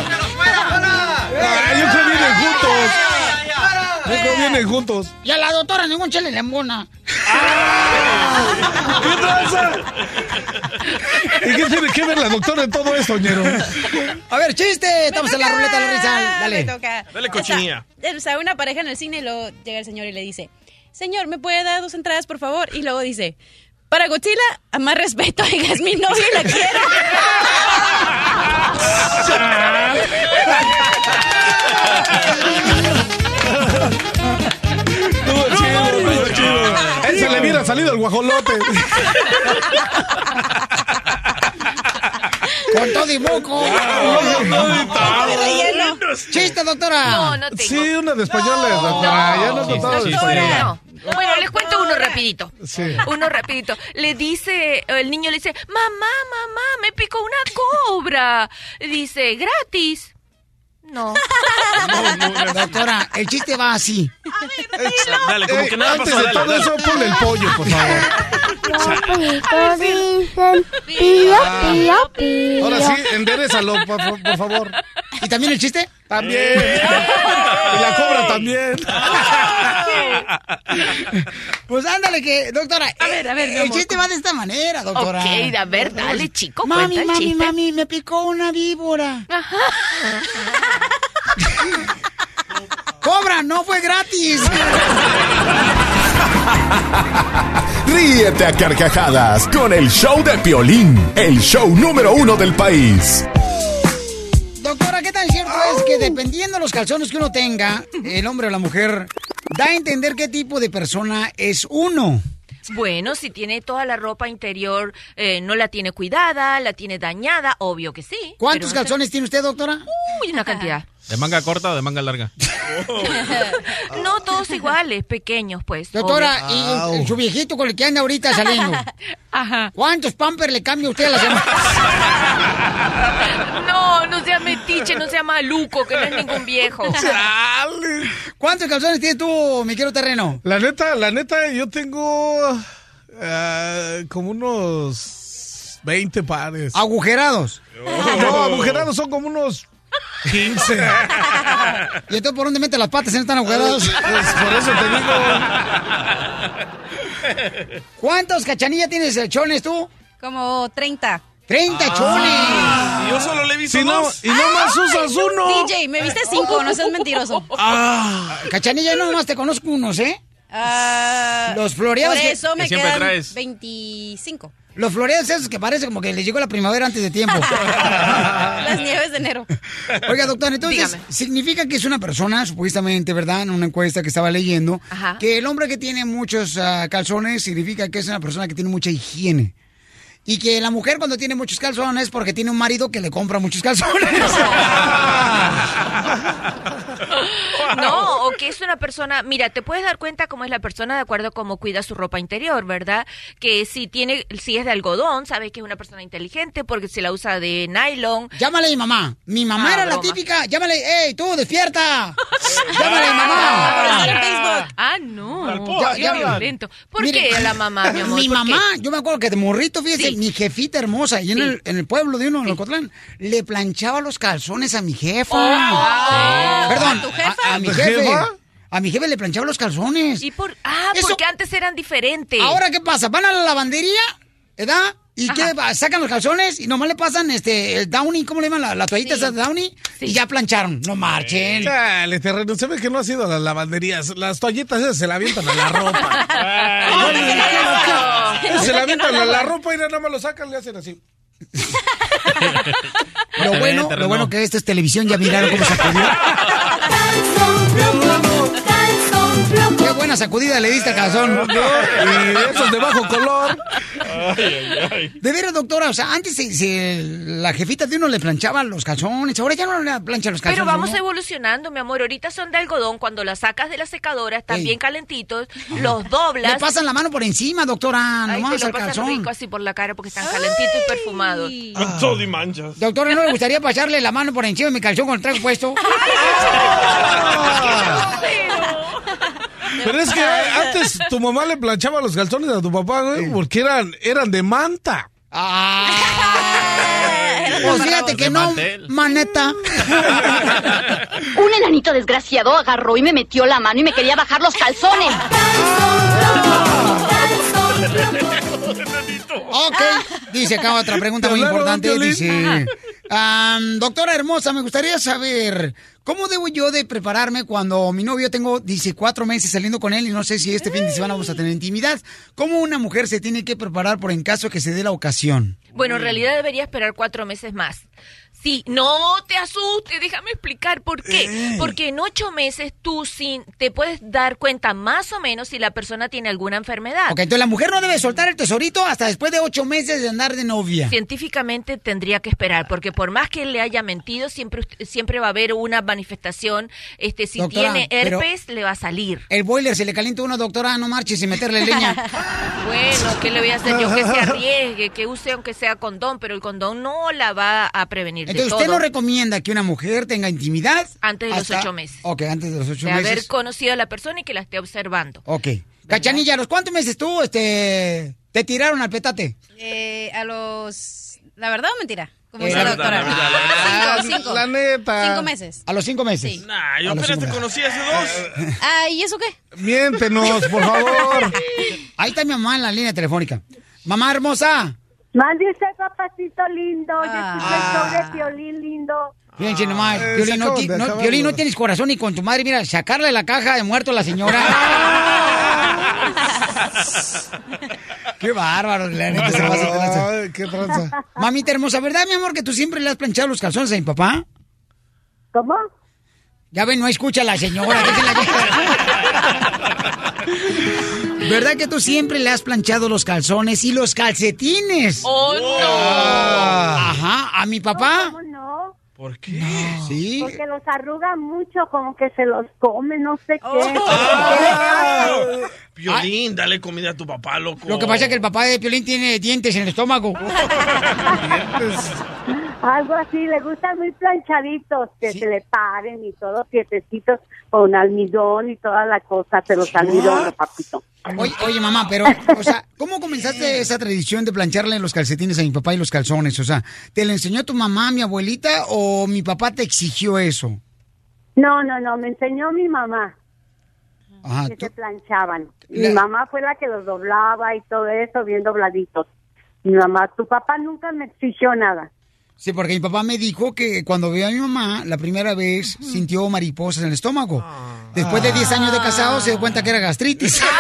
Yo creo vienen juntos. Creo vienen juntos. Y a la doctora ningún chile le embona. ¿Qué tranza? ¿Y qué tiene que ver la doctora en todo esto, ñero? A ver, chiste. Estamos en la ruleta de la risa. Me Dale. toca. Dale, cochinilla. Está, está una pareja en el cine y luego llega el señor y le dice, señor, ¿me puede dar dos entradas, por favor? Y luego dice, para Godzilla, a más respeto, oiga, es mi novia y la quiero. salido el guajolote. Con todo y moco. Chiste, doctora. No, no tengo. Sí, una de españoles, doctora. Ya no contaba de Doctora, español. no. Bueno, les cuento uno rapidito. Sí. Uno rapidito. Le dice, el niño le dice, mamá, mamá, me picó una cobra. Dice, gratis. No. Doctora, el chiste va así. Dale, como que nada Antes pasó. de Dale, todo dale. eso, ponle el pollo, por favor. Los dicen pío, pío, pío. Ahora sí, enderezalo, por, por- por favor. ¿Y también el chiste? También. Y la cobra también. Pues ándale que, doctora. A ver, a ver, mi El amor. chiste va de esta manera, doctora. Ok, a ver, dale, chico, Mami, cuenta el mami, chiste. mami, me picó una víbora. ¡Cobra! ¡No fue gratis! Ríete a carcajadas con el show de Piolín, el show número uno del país. Doctora, ¿qué tan cierto es que dependiendo de los calzones que uno tenga, el hombre o la mujer, da a entender qué tipo de persona es uno? Bueno, si tiene toda la ropa interior, eh, no la tiene cuidada, la tiene dañada, obvio que sí. ¿Cuántos no calzones tiene usted, doctora? Uy, una cantidad. ¿De manga corta o de manga larga? No todos iguales, pequeños, pues. Doctora, obvio. y, y su viejito con el que anda ahorita saliendo. Ajá. ¿Cuántos pampers le cambia usted a la semana? No, no sea metiche, no sea maluco, que no es ningún viejo. ¿Cuántos calzones tienes tú, mi querido terreno? La neta, la neta, yo tengo eh, como unos 20 pares. ¿Agujerados? No, agujerados son como unos 15. ¿Y entonces por dónde mete las patas si no están agujerados? Pues por eso te digo. ¿Cuántos cachanillas tienes chones tú? Como 30. ¡30 chones! Y yo solo le he visto Si no, dos. y nomás usas uno. DJ, me viste cinco, no seas mentiroso. Ah, cachanilla, yo nomás te conozco unos, ¿eh? Ah, Los floreados Por que- eso me que siempre quedan traes. 25. Los floreados esos que parece como que les llegó la primavera antes de tiempo. Las nieves de enero. Oiga, doctor, entonces, Dígame. significa que es una persona, supuestamente, ¿verdad? En una encuesta que estaba leyendo, Ajá. que el hombre que tiene muchos ah, calzones significa que es una persona que tiene mucha higiene. Y que la mujer cuando tiene muchos calzones porque tiene un marido que le compra muchos calzones. No, que es una persona, mira, te puedes dar cuenta cómo es la persona de acuerdo a cómo cuida su ropa interior, ¿verdad? Que si tiene, si es de algodón, sabes que es una persona inteligente porque si la usa de nylon. Llámale a mi mamá. Mi mamá Ah, era la típica. Llámale, ¡ey, tú, despierta! Llámale a mi Ah, mamá. en Facebook. Ah, no. Ya- qué violento. ¿Por Mire, qué la mamá, mi amor? Mi ¿Por qué? mamá, yo me acuerdo que de morrito, fíjese, Sí. mi jefita hermosa, y en, Sí. el, en el pueblo de uno, en Ocotlán, le planchaba los calzones a mi jefa. Ah. Perdón, ¿A tu jefa? A, a mi ¿Tu jefe. jefa? A mi jefe le planchaba los calzones. ¿Y por, ah, Eso- porque antes eran diferentes. Ahora, ¿qué pasa? Van a la lavandería, ¿verdad? ¿Y Ajá. qué? Sacan los calzones y nomás le pasan este, el Downy, ¿cómo le llaman? La, la toallita esa de Downy. Y ya plancharon. No marchen. Dale, terreno, se ve que no ha sido a las lavanderías. Las toallitas esas se la avientan a la ropa. se la avientan a la ropa y nada más lo sacan, le hacen así. Lo bueno, lo bueno que esto es televisión, ya miraron cómo sacudió. Qué buena sacudida le diste al calzón. Y de esos de bajo color. De veras, doctora, o sea, antes se- se- la jefita de uno le planchaba los calzones, ahora ya no le planchan los calzones. Pero vamos ¿no? evolucionando, mi amor. Ahorita son de algodón. Cuando las sacas de la secadora, están Ey. bien calentitos. Los doblas. Le pasan la mano por encima, doctora, Ay, nomás te al calzón. rico así por la cara porque están calentitos y perfumados. Con todo y manchas. Doctora, ¿no le gustaría pasarle la mano por encima de mi calzón con el traje puesto? Pero es que antes tu mamá le planchaba los calzones a tu papá, güey, porque eran, eran de manta. Pues fíjate que no, maneta. Un enanito desgraciado agarró y me metió la mano y me quería bajar los calzones. Ok, dice acá otra pregunta ¿Te muy importante. Dice, doctora hermosa, me gustaría saber, ¿cómo debo yo de prepararme cuando mi novio tengo, dice, cuatro meses saliendo con él y no sé si este fin de semana vamos a tener intimidad? ¿Cómo una mujer se tiene que preparar por en caso que se dé la ocasión? Bueno, en realidad debería esperar cuatro meses más. Sí, no te asustes, déjame explicar por qué. Porque en ocho meses tú sin, te puedes dar cuenta más o menos si la persona tiene alguna enfermedad. Ok, entonces la mujer no debe soltar el tesorito hasta después de ocho meses de andar de novia. Científicamente tendría que esperar, porque por más que él le haya mentido, siempre, siempre va a haber una manifestación. Este, si Doctora, tiene herpes, le va a salir. El boiler se le calienta a una doctora, no marches sin meterle leña. Bueno, ¿qué le voy a hacer yo? Que se arriesgue, que use aunque sea condón, pero el condón no la va a prevenir Entonces, ¿usted no recomienda que una mujer tenga intimidad? Antes de los ocho meses. Ok, antes de los ocho de haber meses. conocido a la persona y que la esté observando. Ok. Cachanilla, ¿a los cuántos meses tú este, te tiraron al petate? Eh, a los... ¿La verdad o mentira? Como Eh, dice la doctora. Ah, cinco, cinco. La neta. Cinco meses. A los cinco meses. Nah, yo apenas te conocí hace dos. Ah, ¿y eso qué? Miéntenos, por favor. Ahí está mi mamá en la línea telefónica. Mamá hermosa. Mande usted, papacito lindo. Yo Ah. escuché el show de Piolín lindo. Fíjense nomás, Eh, Piolín, no, ti- no. Piolín, no tienes corazón ni con tu madre. Mira, sacarle la caja de muerto a la señora. Qué bárbaro, la neta se pasa. Ay, qué tranza. Mamita hermosa, ¿verdad, mi amor, que tú siempre le has planchado los calzones a mi papá? ¿Cómo? Ya ven, no escucha a la señora. ¿Verdad que tú siempre le has planchado los calzones y los calcetines? ¡Oh, no! Ajá, a mi papá. ¿Cómo no? ¿Por qué? Sí. Porque los arruga mucho, como que se los come, no sé qué. Oh. Ah. Piolín, dale comida a tu papá, loco. Lo que pasa es que el papá de Piolín tiene dientes en el estómago. Algo así, le gustan muy planchaditos, que se le paren y todos quietecitos con almidón y toda la cosa, se los almidones, papito. Oye, oye, mamá, pero, o sea, ¿cómo comenzaste esa tradición de plancharle los calcetines a mi papá y los calzones? O sea, ¿te lo enseñó tu mamá, mi abuelita, o mi papá te exigió eso? No, no, no, me enseñó mi mamá Ajá, que tú- se planchaban. La- Mi mamá fue la que los doblaba y todo eso, bien dobladitos. Mi mamá, tu papá nunca me exigió nada. Sí, porque mi papá me dijo que cuando vio a mi mamá, la primera vez sintió mariposas en el estómago. Después de 10 años de casado, se dio cuenta que era gastritis.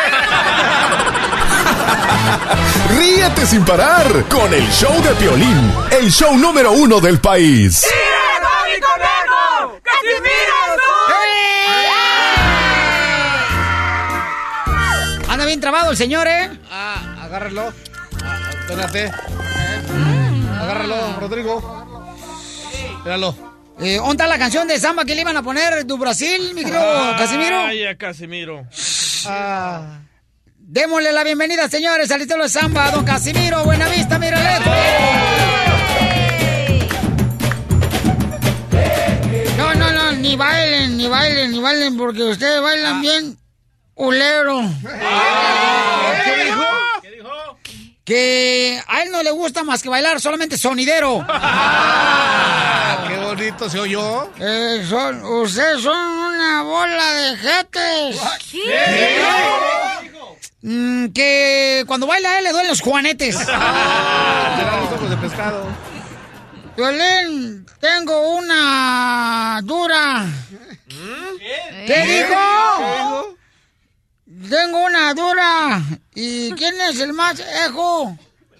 Ríete sin parar con el show de Piolín, el show número uno del país. Anda bien trabado el señor, ¿eh? Ah, agárralo. Ah, espérate. Agárralo, Rodrigo. Míralo. Eh, ¿Dónde está la canción de samba que le iban a poner du Brasil, mi querido Casimiro? Ay, a Casimiro. Démosle la bienvenida, señores, al estilo de samba, don Casimiro Buenavista, mírale. No, no, no, ni bailen, ni bailen, ni bailen, porque ustedes bailan bien ulero. ¿Qué dijo? Que a él no le gusta más que bailar, solamente sonidero. Ah, qué bonito se oyó. Eh, son, ustedes son una bola de jetes. Mm, que cuando baila él le duelen los juanetes. Serán los ojos de pescado. Violín, tengo una dura. ¿Qué dijo? Tengo una dura. ¿Y quién es el más ejo?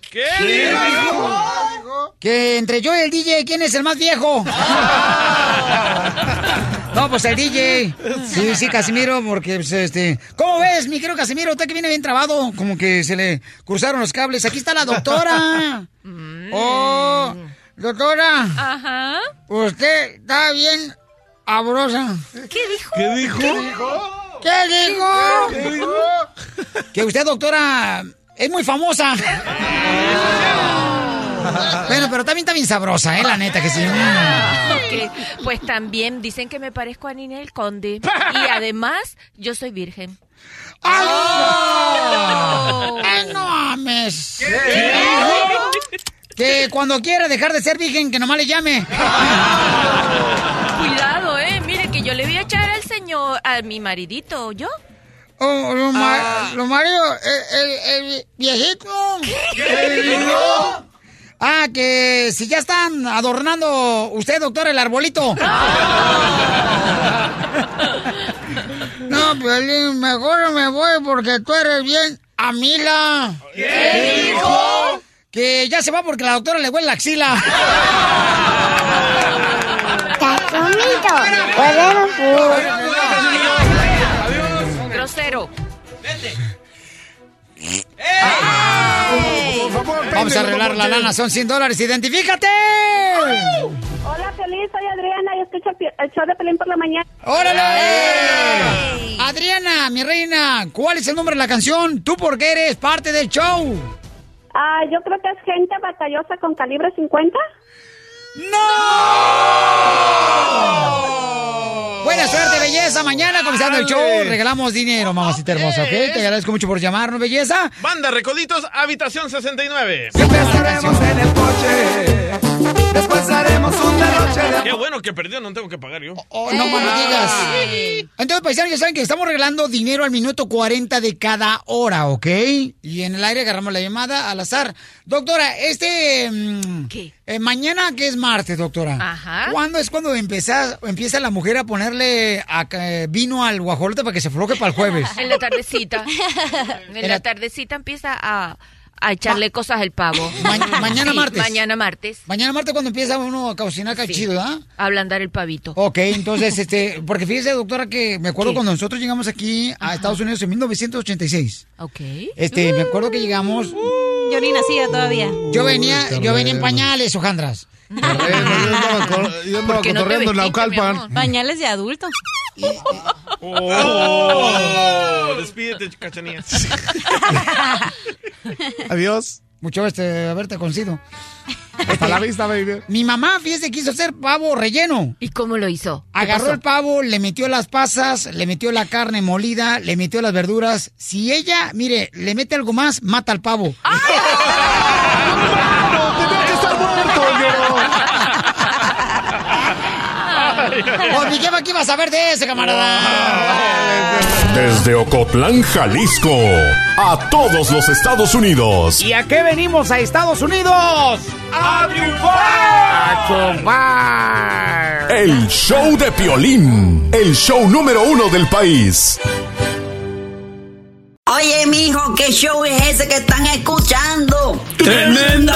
¿Qué dijo? Que entre yo y el DJ, ¿quién es el más viejo? No, pues el DJ. Sí, sí, Casimiro, porque pues, este. ¿Cómo ves, mi querido Casimiro? Usted que viene bien trabado, como que se le cruzaron los cables. Aquí está la doctora. Oh, doctora. Ajá. Usted está bien abrosa. ¿Qué dijo? ¿Qué dijo? ¿Qué dijo? ¿Qué dijo? Que usted, doctora, es muy famosa. Bueno, pero también está bien sabrosa, ¿eh? La neta que sí. Mm. Ok, Pues también dicen que me parezco a Ninel Conde. Y además, yo soy virgen. ¡Ay! ¡Ay, no ames! Que cuando quiera dejar de ser virgen, que nomás le llame. Cuidado, eh. Mire que yo le voy a echar señor, a mi maridito, ¿yo? Oh, lo, ma- lo Mario, el, el- el viejito. Ah, que si ya están adornando usted, doctor, el arbolito. No, Piolín, mejor me voy porque tú eres bien amila. ¿Qué dijo? Que ya se va porque la doctora le huele la axila. Grosero. Vamos a arreglar la lana, son 100 dólares. ¡Identifícate! Hola, feliz, soy Adriana y escucho el show de Pelín por la mañana. ¡Órale! Adriana, mi reina, ¿cuál es el nombre de la canción? Tú porque eres parte del show. Ah, yo creo que es gente batallosa con calibre 50. Buena suerte, belleza. Mañana comenzando el show, regalamos dinero, mamacita hermosa, ¿ok? Te agradezco mucho por llamarnos, belleza. Banda Recoditos, habitación 69. Estaremos en el coche. Después haremos un derroche de Qué bueno que perdió, no tengo que pagar yo. Oh, no más no digas. Entonces, paisanos, ya saben que estamos regalando dinero al minuto 40 de cada hora, ¿ok? Y en el aire agarramos la llamada al azar. Doctora, este... mm, eh, mañana, que es martes, doctora. Ajá. ¿Cuándo es cuando empieza, empieza la mujer a ponerle a- eh, vino al guajolote para que se floje para el jueves? En la tardecita. En la tardecita empieza a, a echarle cosas al pavo. Ma- mañana Sí, martes. Mañana martes. Mañana martes cuando empieza uno a cocinar acá Sí. chido, ¿ah? A ablandar el pavito. Ok, entonces, este, porque fíjese, doctora, que me acuerdo cuando nosotros llegamos aquí a Estados Unidos en 1986. Ok. Este, me acuerdo que llegamos. Yo ni nacía todavía. Yo venía, yo venía en pañales, Ojandras. Yo andaba, cor- yo andaba cotorreando en Naucalpan. Pañales de adulto. Oh, despídete, cachanilla. Adiós. Mucho este, haberte conocido. Hasta la vista, baby. Mi mamá, fíjese, quiso hacer pavo relleno. ¿Y cómo lo hizo? ¿Qué Agarró pasó? el pavo, le metió las pasas, le metió la carne molida, le metió las verduras. Si ella, mire, le mete algo más, mata al pavo. ¡Tenía que estar muerto Pues mi jefa, ¿qué iba a saber de ese, camarada? Desde Ocotlán, Jalisco, a todos los Estados Unidos. ¿Y a qué venimos a Estados Unidos? ¡A triunfar! ¡A chupar! El show de Piolín, el show número uno del país. Oye, mijo, ¿qué show es ese que están escuchando? ¡Tremenda